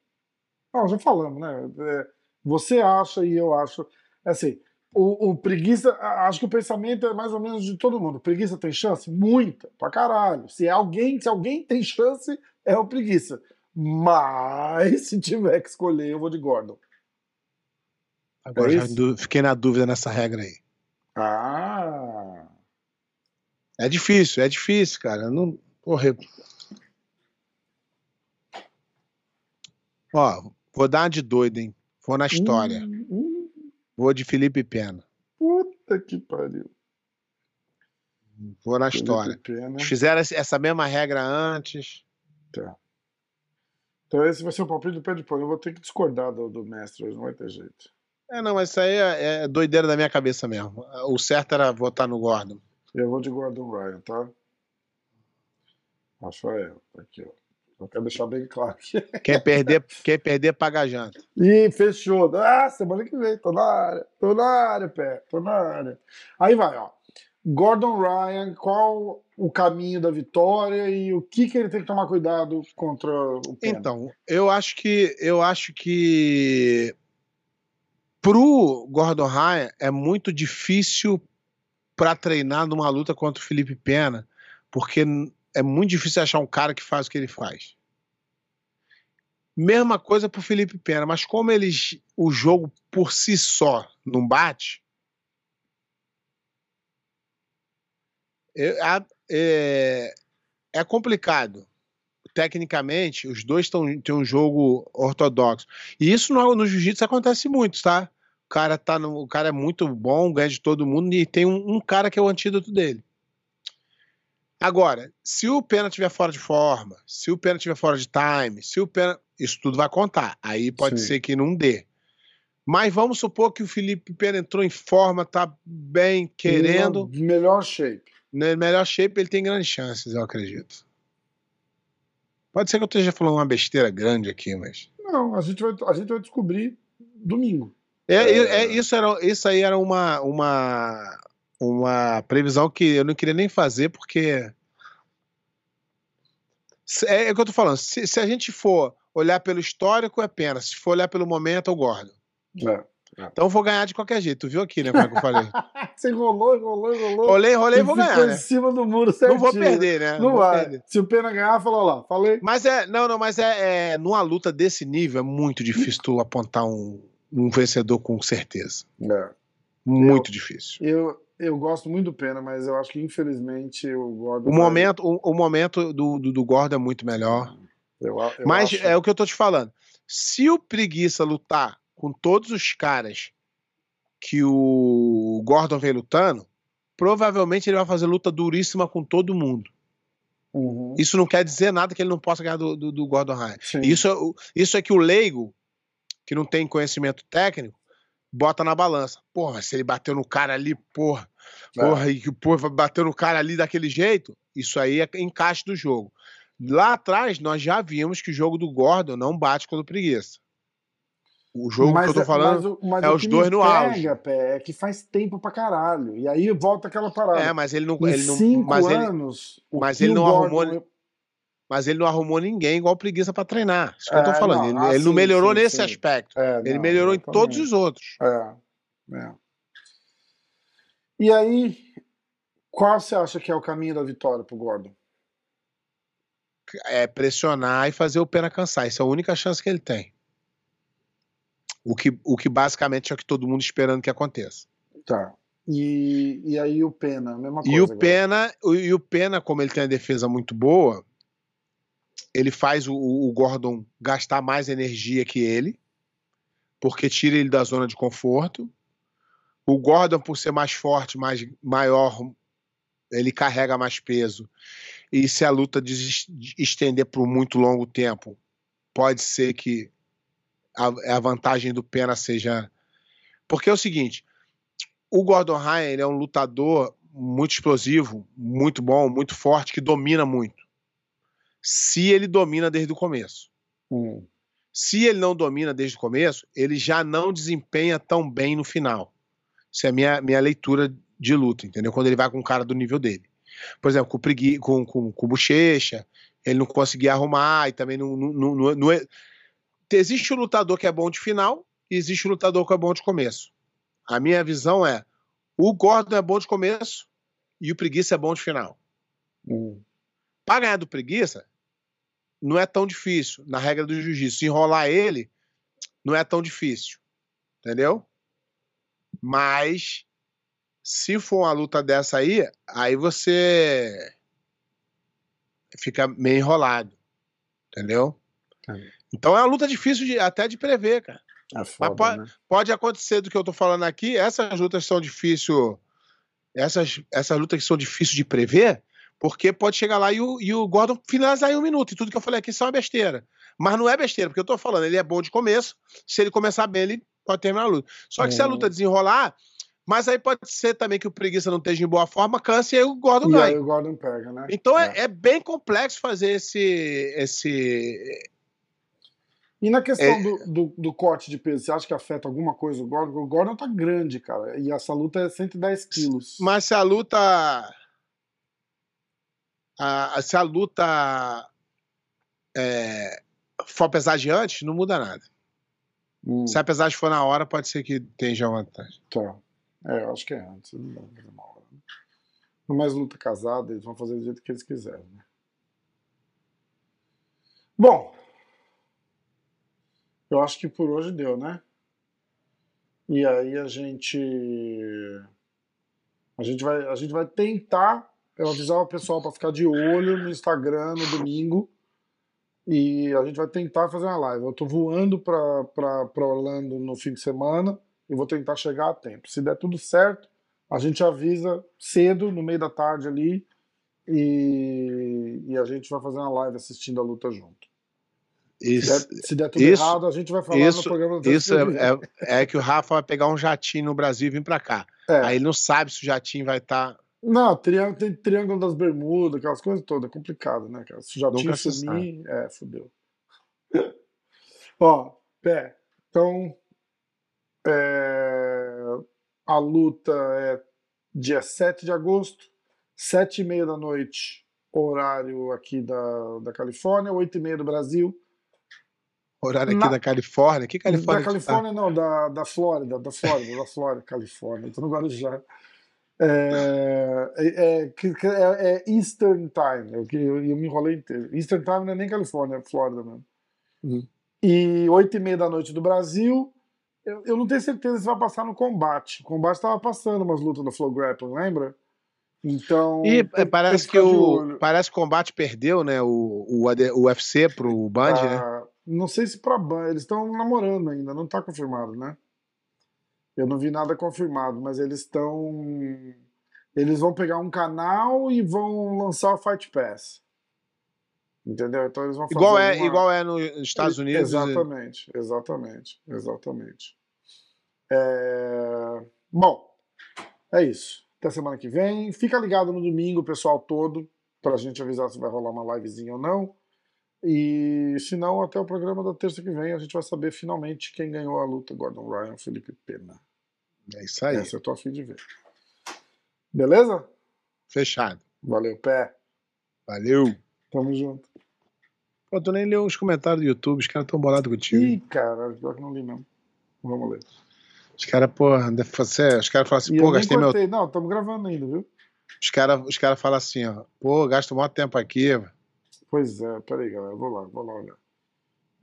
S2: Não, já falamos, né? É, você acha e eu acho. Assim, o, o preguiça. Acho que o pensamento é mais ou menos de todo mundo. Preguiça tem chance? Muita, pra caralho. Se alguém, se alguém (laughs) tem chance, é o preguiça. Mas se tiver que escolher, eu vou de Gordon.
S3: Agora
S2: É
S3: já fiquei na dúvida nessa regra aí.
S2: Ah!
S3: É difícil, é difícil, cara. Não, porra. Ó, vou dar uma de doido, hein? Vou na história.
S2: Hum, hum,
S3: Vou de Felipe Pena.
S2: puta que pariu.
S3: Vou na
S2: Felipe
S3: história.
S2: Pena.
S3: Fizeram essa mesma regra antes.
S2: Tá. Então esse vai ser o palpite do pé de pano. Eu vou ter que discordar do, do mestre hoje, não vai ter jeito.
S3: É, não, mas isso aí é, é doideira da minha cabeça mesmo. O certo era votar no Gordon.
S2: Eu vou de Gordon Ryan, tá? Rafael, aqui, ó. Eu quero deixar bem claro.
S3: Quem perder, quem perder paga a janta.
S2: Ih, fechou. Ah, semana que vem, tô na área. Tô na área, pé. Tô na área. Aí vai, ó. Gordon Ryan, qual o caminho da vitória e o que, que ele tem que tomar cuidado contra o Pena?
S3: Então, eu acho que eu acho que pro Gordon Ryan é muito difícil para treinar numa luta contra o Felipe Pena, porque é muito difícil achar um cara que faz o que ele faz. Mesma coisa pro Felipe Pena, mas como eles o jogo por si só não bate, é, é, é complicado. Tecnicamente, os dois tão, têm um jogo ortodoxo. E isso no, no jiu-jitsu acontece muito, tá? O cara, tá no, o cara é muito bom, ganha de todo mundo, e tem um, um cara que é o antídoto dele. Agora, se o Pena estiver fora de forma, se o Pena estiver fora de time, se o Pena. Isso tudo vai contar. Aí pode
S2: Sim.
S3: ser que não dê. Mas vamos supor que o Felipe Pena entrou em forma, tá bem, querendo.
S2: No melhor shape.
S3: No melhor shape, ele tem grandes chances, eu acredito. Pode ser que eu esteja falando uma besteira grande aqui, mas.
S2: Não, a gente vai, a gente vai descobrir domingo.
S3: É,
S2: É.
S3: é, isso, era, isso aí era uma, uma, uma previsão que eu não queria nem fazer, porque. É, é o que eu tô falando. Se, se a gente for olhar pelo histórico, é pena. Se for olhar pelo momento, eu gordo.
S2: É.
S3: Então eu vou ganhar de qualquer jeito. Tu viu aqui, né? Como é que eu falei? (laughs)
S2: Você enrolou, enrolou, enrolou.
S3: Rolei, rolei,
S2: e
S3: vou ganhar,
S2: em
S3: né?
S2: cima do muro
S3: Não
S2: certinho.
S3: vou perder, né?
S2: Não
S3: vou
S2: vai.
S3: perder.
S2: Se o Pena ganhar, falou lá. Falei.
S3: Mas é. Não, não, mas é, é. Numa luta desse nível, é muito difícil tu apontar um, um vencedor com certeza.
S2: É.
S3: Muito difícil.
S2: Eu, eu gosto muito do Pena, mas eu acho que infelizmente o Gordon.
S3: O
S2: vai-
S3: momento, o, o momento do, do, do Gordon é muito melhor.
S2: Eu, eu
S3: Mas
S2: acho-
S3: é o que eu tô te falando. Se o Preguiça lutar com todos os caras que o Gordon vem lutando, provavelmente ele vai fazer luta duríssima com todo mundo.
S2: Uhum.
S3: Isso não quer dizer nada que ele não possa ganhar do, do, do Gordon Ryan. Isso, é isso é que o leigo, que não tem conhecimento técnico, bota na balança. Porra, se ele bateu no cara ali, porra,
S2: É.
S3: porra, e que porra, bateu no cara ali daquele jeito, isso aí é encaixe do jogo. Lá atrás, nós já vimos que o jogo do Gordon não bate quando preguiça. O jogo que eu tô falando.
S2: mas mas
S3: é os dois no auge.
S2: Pé, é que faz tempo pra caralho. E aí volta aquela parada.
S3: É, mas ele não.
S2: em
S3: Ele não
S2: cinco
S3: mas, ele,
S2: anos, o
S3: mas ele não
S2: Gordon-
S3: arrumou- mas ele não arrumou ninguém igual preguiça pra treinar. Isso que eu tô
S2: É,
S3: falando.
S2: não,
S3: ele,
S2: ah,
S3: ele não melhorou
S2: sim,
S3: nesse
S2: sim.
S3: aspecto.
S2: É,
S3: Ele
S2: não,
S3: melhorou em todos os outros.
S2: É, é. E aí, qual você acha que é o caminho da vitória pro Gordon?
S3: é pressionar e fazer o Pena cansar. Essa é a única chance que ele tem. O que, o que basicamente é o que todo mundo esperando que aconteça.
S2: Tá. E, e aí o Pena, a mesma coisa.
S3: E o
S2: agora.
S3: Pena, o- e o Pena, como ele tem a defesa muito boa, ele faz o, o Gordon gastar mais energia que ele, porque tira ele da zona de conforto. O Gordon, por ser mais forte, mais maior, ele carrega mais peso. E se a luta estender por muito longo tempo, pode ser que a, a vantagem do Pena seja. Porque é o seguinte: o Gordon Ryan é um lutador muito explosivo, muito bom, muito forte, que domina muito. Se ele domina desde o começo.
S2: Hum,
S3: Se ele não domina desde o começo, ele já não desempenha tão bem no final. Isso é a minha, minha leitura de luta, entendeu? Quando ele vai com um cara do nível dele. Por exemplo, com o, pregui, com, com, com o Bochecha, ele não conseguia arrumar e também não, não, não, não- é- Existe o lutador que é bom de final e existe o lutador que é bom de começo. A minha visão é: o Gordon é bom de começo e o Preguiça é bom de final.
S2: hum.
S3: Para ganhar do Preguiça, não é tão difícil, na regra do jiu-jitsu. Se enrolar ele, não é tão difícil. Entendeu? Mas, se for uma luta dessa aí, aí você fica meio enrolado. Entendeu?
S2: É.
S3: Então é uma luta difícil de- até de prever, cara.
S2: É foda,
S3: pode-
S2: né?
S3: Pode acontecer do que eu tô falando aqui, essas lutas são difíceis. Essas, essas lutas que são difíceis de prever, Porque pode chegar lá e o, e o Gordon finalizar em um minuto. E tudo que eu falei aqui são uma besteira. Mas não é besteira, porque eu tô falando, ele é bom de começo. Se ele começar bem, ele pode terminar a luta. Só que se a
S2: Uhum.
S3: luta desenrolar, mas aí pode ser também que o preguiça não esteja em boa forma, canse e aí o Gordon
S2: E
S3: ganha.
S2: aí o Gordon pega, né?
S3: Então é, é bem complexo fazer esse. esse...
S2: E na questão
S3: É-
S2: do, do, do corte de peso, você acha que afeta alguma coisa o Gordon? O Gordon tá grande, cara. E essa luta é 110 quilos.
S3: Mas se a luta. A- se a luta é, for de antes, não muda nada.
S2: Hum,
S3: Se a pesagem for na hora, pode ser que tenha vantagem.
S2: tá. É, eu acho que é antes. Não pra fazer uma hora. né? No mais luta casada, eles vão fazer do jeito que eles quiserem. Né? Bom, eu acho que por hoje deu, né? E aí a gente. A gente vai, a gente vai tentar. Eu avisar o pessoal para ficar de olho no Instagram no domingo. E a gente vai tentar fazer uma live. Eu tô voando para Orlando no fim de semana e vou tentar chegar a tempo. Se der tudo certo, a gente avisa cedo, no meio da tarde ali, e, e a gente vai fazer uma live assistindo a luta junto. Se
S3: Isso,
S2: der, se der tudo
S3: isso-
S2: errado, a gente vai falar no
S3: isso,
S2: programa do
S3: isso é, é, é que o Rafa vai pegar um jatinho no Brasil e vir pra cá.
S2: É.
S3: Aí ele não sabe se o jatinho vai tá estar.
S2: Não, triângulo, tem triângulo das bermudas, aquelas coisas todas, é complicado, né, cara? Se já tinha sumir, é, fodeu. (laughs) Ó, pé, então, é, a luta é dia 7 de agosto, 7 e meia da noite, horário aqui da, da Califórnia, 8 e meia do Brasil.
S3: Horário aqui
S2: Na-
S3: da Califórnia. Que Califórnia?
S2: da
S3: tu tá?
S2: Califórnia, não, da, da Flórida, da Flórida, da Flórida, Califórnia, tô no Guarujá. É, é, é, é- é Eastern Time, eu, que- eu, eu me enrolei inteiro. Eastern Time não é nem Califórnia, é Flórida mesmo.
S3: Uhum.
S2: E oito e meia da noite do Brasil, eu, eu não tenho certeza se vai passar no combate. O combate estava passando umas lutas do Flow Grappling, lembra? Então.
S3: E
S2: tem-
S3: é, parece
S2: tem
S3: que o parece que o combate perdeu, né? O, o, AD o UFC pro Band, né?
S2: Ah, Não sei se pra Ban, eles estão namorando ainda, não tá confirmado, né? Eu não vi nada confirmado, mas eles estão. Eles vão pegar um canal e vão lançar o Fight Pass. Entendeu? Então eles vão fazer.
S3: Igual é,
S2: alguma-
S3: igual é nos Estados Unidos.
S2: Exatamente, exatamente, exatamente. É, Bom, é isso. Até semana que vem. Fica ligado no domingo, pessoal todo, pra gente avisar se vai rolar uma livezinha ou não. E se não, até o programa da terça que vem a gente vai saber finalmente quem ganhou a luta: Gordon Ryan Felipe Pena.
S3: É isso aí.
S2: Essa eu tô afim de ver. Beleza?
S3: Fechado.
S2: Valeu, pé.
S3: Valeu.
S2: Tamo junto.
S3: Pô, tu nem leu os comentários do YouTube, os caras tão bolados contigo.
S2: Ih, cara, pior que não li mesmo. Vamos ler.
S3: Os caras, porra, ser- os caras falam assim,
S2: E
S3: pô, gastei meu.
S2: cortei. Não, estamos gravando ainda, viu?
S3: Os caras os cara falam assim, ó, pô, gasto maior tempo aqui.
S2: Pois é, peraí, galera, vou lá, vou lá olhar.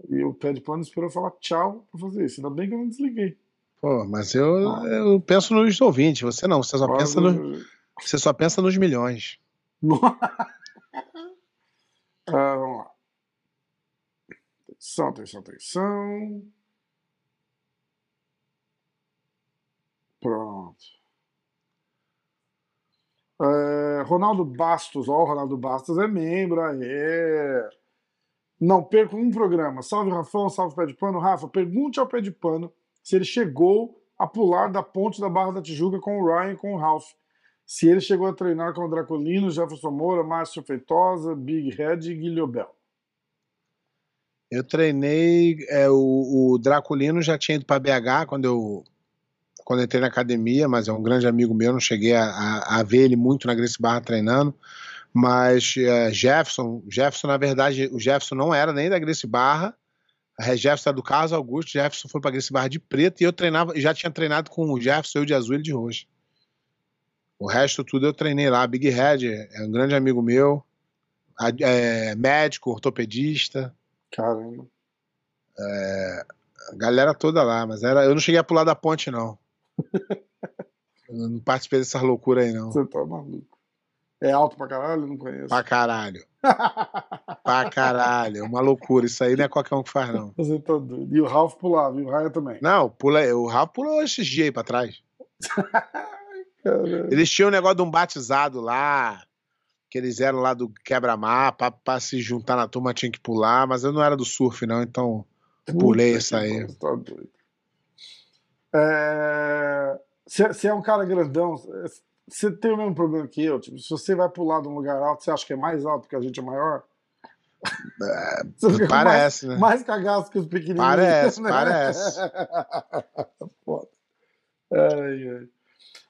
S2: E o pé de pano esperou falar tchau pra fazer isso. Ainda bem que eu não desliguei.
S3: Pô, mas eu, eu penso nos ouvintes, você não, você só,
S2: Mas
S3: pensa no, você só pensa nos milhões. (laughs)
S2: Ah, vamos lá. Atenção, atenção, atenção. Pronto. É, Ronaldo Bastos, ó, o Ronaldo Bastos é membro, aê. Não perca um programa. Salve Rafão, salve Pé de Pano. Rafa, pergunte ao Pé de Pano se ele chegou a pular da ponte da Barra da Tijuca com o Ryan com o Ralph. Se ele chegou a treinar com o Dracolino, Jefferson Moura, Márcio Feitosa, Big Red e Guilhobel.
S3: Eu treinei, é, o, o Draculino já tinha ido para BH quando eu quando entrei na academia, mas é um grande amigo meu, não cheguei a, a- a ver ele muito na Grace Barra treinando. Mas é, Jefferson, Jefferson, na verdade, o Jefferson não era nem da Grace Barra. A Jefferson era do Carlos Augusto, Jefferson foi para Grace Barra de preto e eu treinava, já tinha treinado com o Jefferson, eu de azul e de roxo. O resto tudo eu treinei lá. Big Red é um grande amigo meu, é, médico, ortopedista.
S2: Caramba.
S3: a galera toda lá, mas era, eu não cheguei a pular da ponte, não. (laughs) eu não participei dessas loucuras aí, não.
S2: Você tá maluco. É alto pra caralho? Não conheço.
S3: Pra caralho. Pra caralho. É uma loucura. Isso aí não é qualquer um que faz, não.
S2: Você tá doido. E o Ralph pulava, e o Ryan também.
S3: Não, pula, o Rafa pulou esses dias aí pra trás.
S2: Caramba.
S3: Eles tinham um negócio de um batizado lá. que eles eram lá do quebra-mar, pra, pra se juntar na turma tinha que pular, mas eu não era do surf, não, então pulei isso aí.
S2: tá doido. É, Você é um cara grandão, você tem o mesmo problema que eu. Tipo, se você vai pular de um lugar alto, você acha que é mais alto porque a gente é maior? (laughs) Com
S3: Parece,
S2: mais,
S3: né?
S2: mais cagaço que os pequenininhos.
S3: Parece,
S2: né?
S3: parece. (laughs)
S2: Foda. Ai, ai.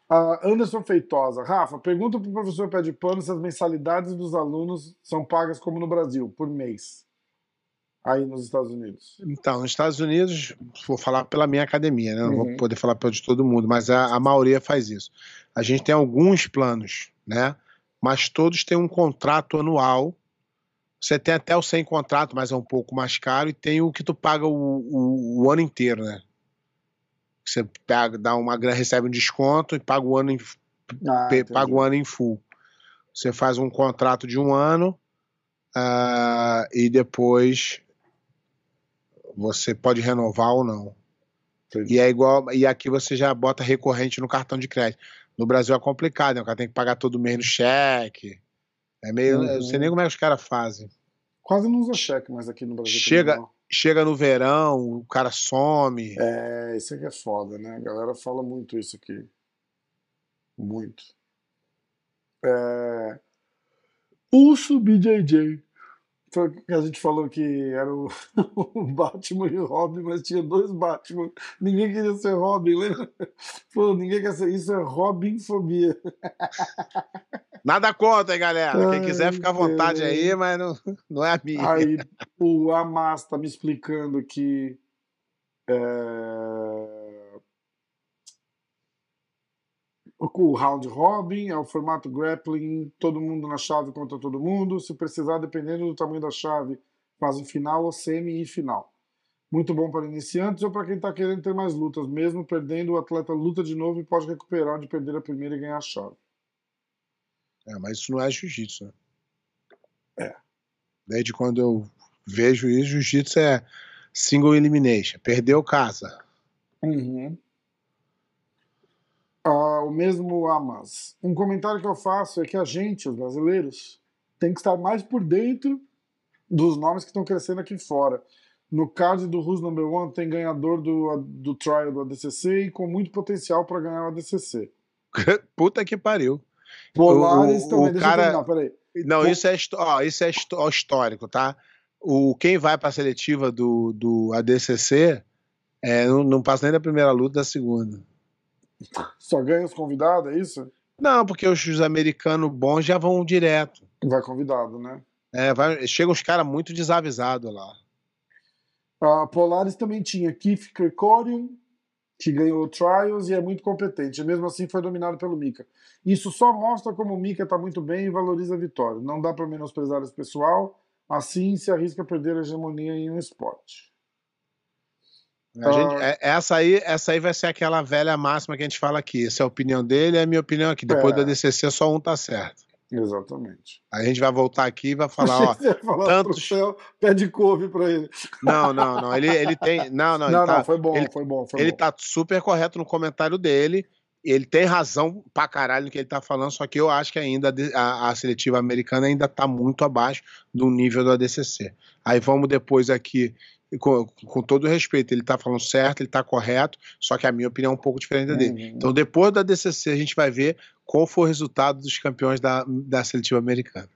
S2: Ah, Anderson Feitosa. Rafa, pergunta pro professor Pé de Pano se as mensalidades dos alunos são pagas como no Brasil, por mês. Aí nos Estados Unidos.
S3: Então, nos Estados Unidos, vou falar pela minha academia, né? Não
S2: Uhum.
S3: vou poder falar pela de todo mundo, mas a, a maioria faz isso. A gente tem alguns planos, né? Mas todos têm um contrato anual. Você tem até o sem contrato, mas é um pouco mais caro, e tem o que tu paga o, o- o ano inteiro, né? Você pega, dá uma, recebe um desconto e paga o ano em,
S2: Ah,
S3: paga o ano em full. Você faz um contrato de um ano ah, e depois você pode renovar ou não.
S2: Entendi.
S3: E é igual. E aqui você já bota recorrente no cartão de crédito. No Brasil é complicado, né? O cara tem que pagar todo mês no cheque. É meio.
S2: Uhum.
S3: Eu não sei nem como é que os caras fazem.
S2: Quase não usa cheque mais aqui no Brasil.
S3: Chega-. Chega no verão, o cara some.
S2: É, isso aqui é foda, né? A galera fala muito isso aqui. Muito. É... Pulso BJJ. Foi o que a gente falou que era o, (laughs) o Batman e o Robin, mas tinha dois Batman. Ninguém queria ser Robin, lembra? Pô, ninguém quer ser. Isso é Robinfobia. (laughs)
S3: Nada contra, hein, galera. Quem quiser fica à vontade
S2: Deus.
S3: aí, mas não, não é a minha.
S2: Aí (laughs) o Amas tá me explicando que é, o round robin é o formato grappling, todo mundo na chave contra todo mundo. Se precisar, dependendo do tamanho da chave, fazem final ou semi e final. Muito bom para iniciantes ou para quem está querendo ter mais lutas. Mesmo perdendo, o atleta luta de novo e pode recuperar de perder a primeira e ganhar a chave.
S3: É, mas isso não é jiu-jitsu, né?
S2: É.
S3: Desde quando eu vejo isso, jiu-jitsu é single elimination. Perdeu, casa.
S2: Uhum. O mesmo Amas. Um comentário que eu faço é que a gente, os brasileiros, tem que estar mais por dentro dos nomes que estão crescendo aqui fora. No card do Who's Number One tem ganhador do, do trial do ADCC e com muito potencial para ganhar o ADCC. (laughs)
S3: Puta que pariu.
S2: Polaris
S3: O-
S2: também.
S3: o
S2: Deixa
S3: cara-
S2: eu terminar, peraí.
S3: Não,
S2: Pô-
S3: isso é, ó, isso é histó- histórico, tá? O, quem vai pra seletiva do, do ADCC é, não, não passa nem da primeira luta da segunda.
S2: Só ganha os convidados, é isso?
S3: Não, porque os, os americanos bons já vão direto.
S2: Vai convidado, né?
S3: É, vai, chegam os caras muito desavisados lá.
S2: A Polaris também tinha Keith Kirkorian, que ganhou o Trials e é muito competente. Mesmo assim foi dominado pelo Mika. Isso só mostra como o Mika está muito bem e valoriza a vitória. Não dá para menosprezar esse pessoal, assim se arrisca a perder a hegemonia em um esporte.
S3: A gente- é- essa, aí, essa aí vai ser aquela velha máxima que a gente fala aqui. Essa é a opinião dele, é a minha opinião aqui. Depois
S2: É.
S3: da DCC, só um tá certo.
S2: Exatamente.
S3: A gente vai voltar aqui e vai falar, (laughs) ó.
S2: Falar
S3: tantos-
S2: céu, pede couve para ele.
S3: Não, não, não. Ele, ele tem. Não, não,
S2: Não,
S3: ele,
S2: não,
S3: tá,
S2: foi bom,
S3: ele-
S2: foi bom, foi
S3: ele
S2: bom.
S3: tá super correto no comentário dele. Ele tem razão pra caralho no que ele tá falando, só que eu acho que ainda a, a seletiva americana ainda tá muito abaixo do nível do ADCC. Aí vamos depois aqui, com, com todo respeito, ele tá falando certo, ele tá correto, só que a minha opinião é um pouco diferente da dele.
S2: Uhum.
S3: Então depois da ADCC a gente vai ver qual foi o resultado dos campeões da, da seletiva americana.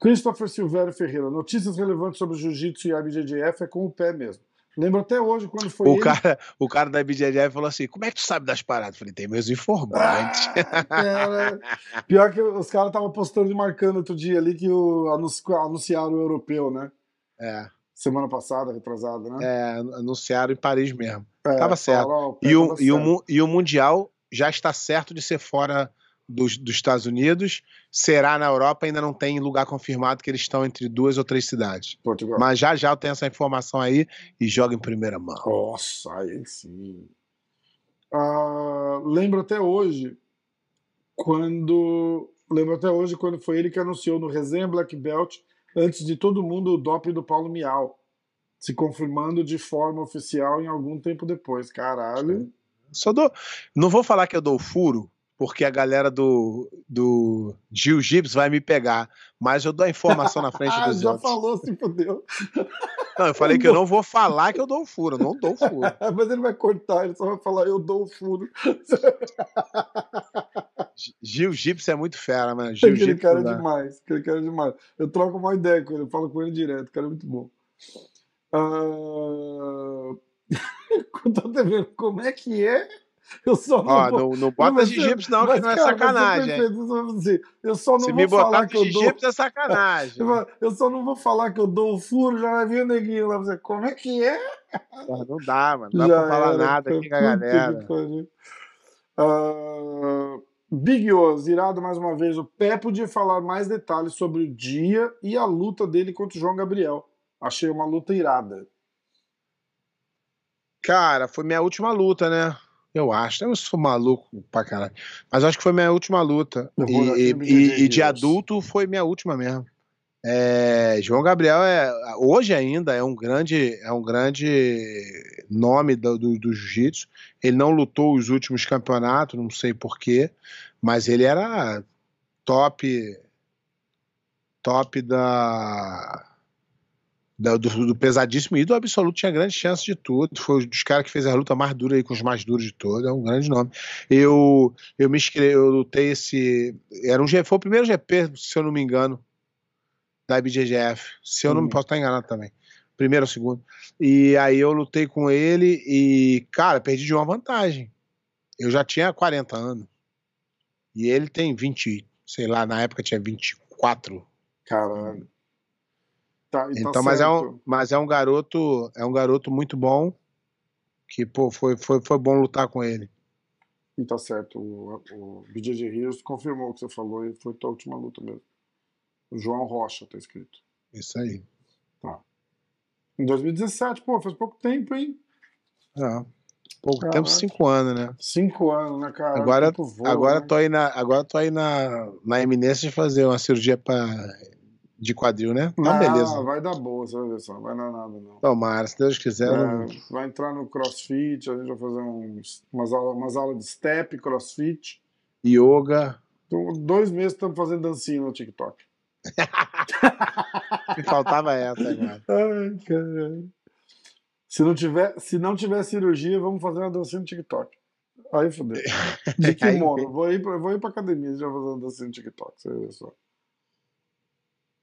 S2: Christopher Silvério Ferreira. Notícias relevantes sobre jiu-jitsu e IBJJF é com o pé mesmo. Lembro até hoje quando foi
S3: O
S2: ele...
S3: cara, o cara da BJJ falou assim: como é que tu sabe das paradas? Eu falei, tem meus informantes.
S2: Ah, cara, pior que os caras estavam postando e marcando outro dia ali que o, anunci- anunciaram o europeu, né?
S3: É,
S2: Semana passada, retrasada, né?
S3: é, anunciaram em Paris mesmo.
S2: É,
S3: tava certo.
S2: falaram,
S3: E o, e, o, e o Mundial já está certo de ser fora dos, dos Estados Unidos. Será na Europa, ainda não tem lugar confirmado que eles estão entre duas ou três cidades.
S2: Portugal.
S3: Mas já já eu tenho essa informação aí e joga em primeira mão.
S2: Nossa, aí sim. Ah, lembro até hoje quando lembro até hoje quando foi ele que anunciou no Resenha Black Belt antes de todo mundo o doping do Paulo Miau, se confirmando de forma oficial em algum tempo depois. Caralho.
S3: Só dou, não vou falar que eu dou furo, porque a galera do, do Jiu-Jitsu vai me pegar. Mas eu dou a informação na frente (laughs)
S2: Ah,
S3: dos
S2: já
S3: outros.
S2: falou, se fudeu.
S3: Não, eu falei que eu não vou falar que eu dou furo, eu não dou furo. (laughs)
S2: Mas ele vai cortar, ele só vai falar, eu dou o (laughs) furo.
S3: Jiu-Jitsu é muito fera, mano.
S2: Aquele
S3: Jiu-Jitsu.
S2: cara é demais, aquele cara é demais. Eu troco uma ideia com ele, eu falo com ele direto, o cara é muito bom. (laughs) Eu tô devendo, como é que é? Eu só não
S3: Ó,
S2: vou...
S3: não, não bota jiu-jitsu,
S2: eu-
S3: não, que
S2: mas,
S3: não é
S2: cara,
S3: sacanagem.
S2: perfeito, você dizer, Eu só não
S3: Se
S2: vou
S3: me
S2: falar
S3: botar
S2: que eu dou.
S3: é sacanagem. (laughs)
S2: Eu só não vou falar que eu dou o furo, já vai vir o neguinho lá dizer, como é que é?
S3: Não dá, mano. Não dá pra falar
S2: era,
S3: nada aqui com a
S2: que
S3: galera.
S2: pariu. Big Oz, irado mais uma vez. O Pé podia falar mais detalhes sobre o dia e a luta dele contra o João Gabriel. Achei uma luta irada.
S3: Cara, foi minha última luta, né? Eu acho. Eu sou maluco pra caralho. Mas acho que foi minha última luta. E, e- e de adulto foi minha última mesmo. É, João Gabriel é hoje ainda é um grande é um grande nome do, do, do jiu-jitsu. Ele não lutou os últimos campeonatos, não sei porquê, mas ele era top top da, da- do, do pesadíssimo e do absoluto tinha grande chance de tudo. Foi um dos caras que fez a luta mais dura aí com os mais duros de todos. É um grande nome. Eu eu me inscrevi, eu lutei esse era um foi o primeiro GP, se eu não me engano, da IBJJF. Se eu não
S2: Hum.
S3: me posso estar enganado também. Primeiro ou segundo. E aí eu lutei com ele e, cara, perdi de uma vantagem. Eu já tinha 40 anos. E ele tem 20, sei lá, na época tinha 24.
S2: Caralho. Tá, tá
S3: Então, mas é, um, mas é um garoto, é um garoto muito bom. Que, pô, foi, foi, foi bom lutar com ele.
S2: E tá certo. O, o BJJ Heroes confirmou o que você falou e foi tua última luta mesmo. João Rocha tá escrito.
S3: Isso aí.
S2: Em 2017, pô, faz pouco tempo, hein?
S3: É. Pouco
S2: Caraca.
S3: tempo, cinco anos, né?
S2: Cinco anos, né, cara?
S3: Agora,
S2: voa,
S3: agora
S2: né?
S3: tô aí na, agora tô aí na, na eminência de fazer uma cirurgia pra, de quadril, né? Então,
S2: Ah,
S3: beleza.
S2: vai dar boa, você vai ver só. Não vai dar nada, não.
S3: Tomara, se Deus quiser. eu não-
S2: É, vai entrar no crossfit, a gente vai fazer uns, umas, aulas, umas aulas de step, crossfit.
S3: Yoga.
S2: Então, dois meses estamos fazendo dancinha no TikTok. (laughs)
S3: Me faltava essa agora.
S2: Ai, caralho. Se não, tiver, se não tiver cirurgia, vamos fazer uma dancinha no TikTok. Aí fodeu. (laughs) De kimono. Vou ir pra, vou ir pra academia, vai fazer uma dancinha no TikTok. Você vê só.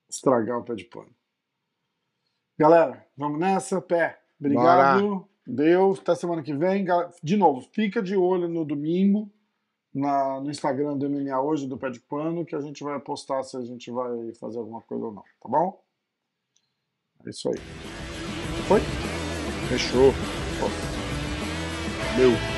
S2: Estragar o pé de pano. Galera, vamos nessa? Pé. Obrigado. Deus. Até semana que vem. De novo, fica de olho no domingo. Na, no Instagram do MMA hoje, do Pé de Pano, que a gente vai postar se a gente vai fazer alguma coisa ou não, tá bom? É isso aí. Foi?
S3: Fechou. Meu.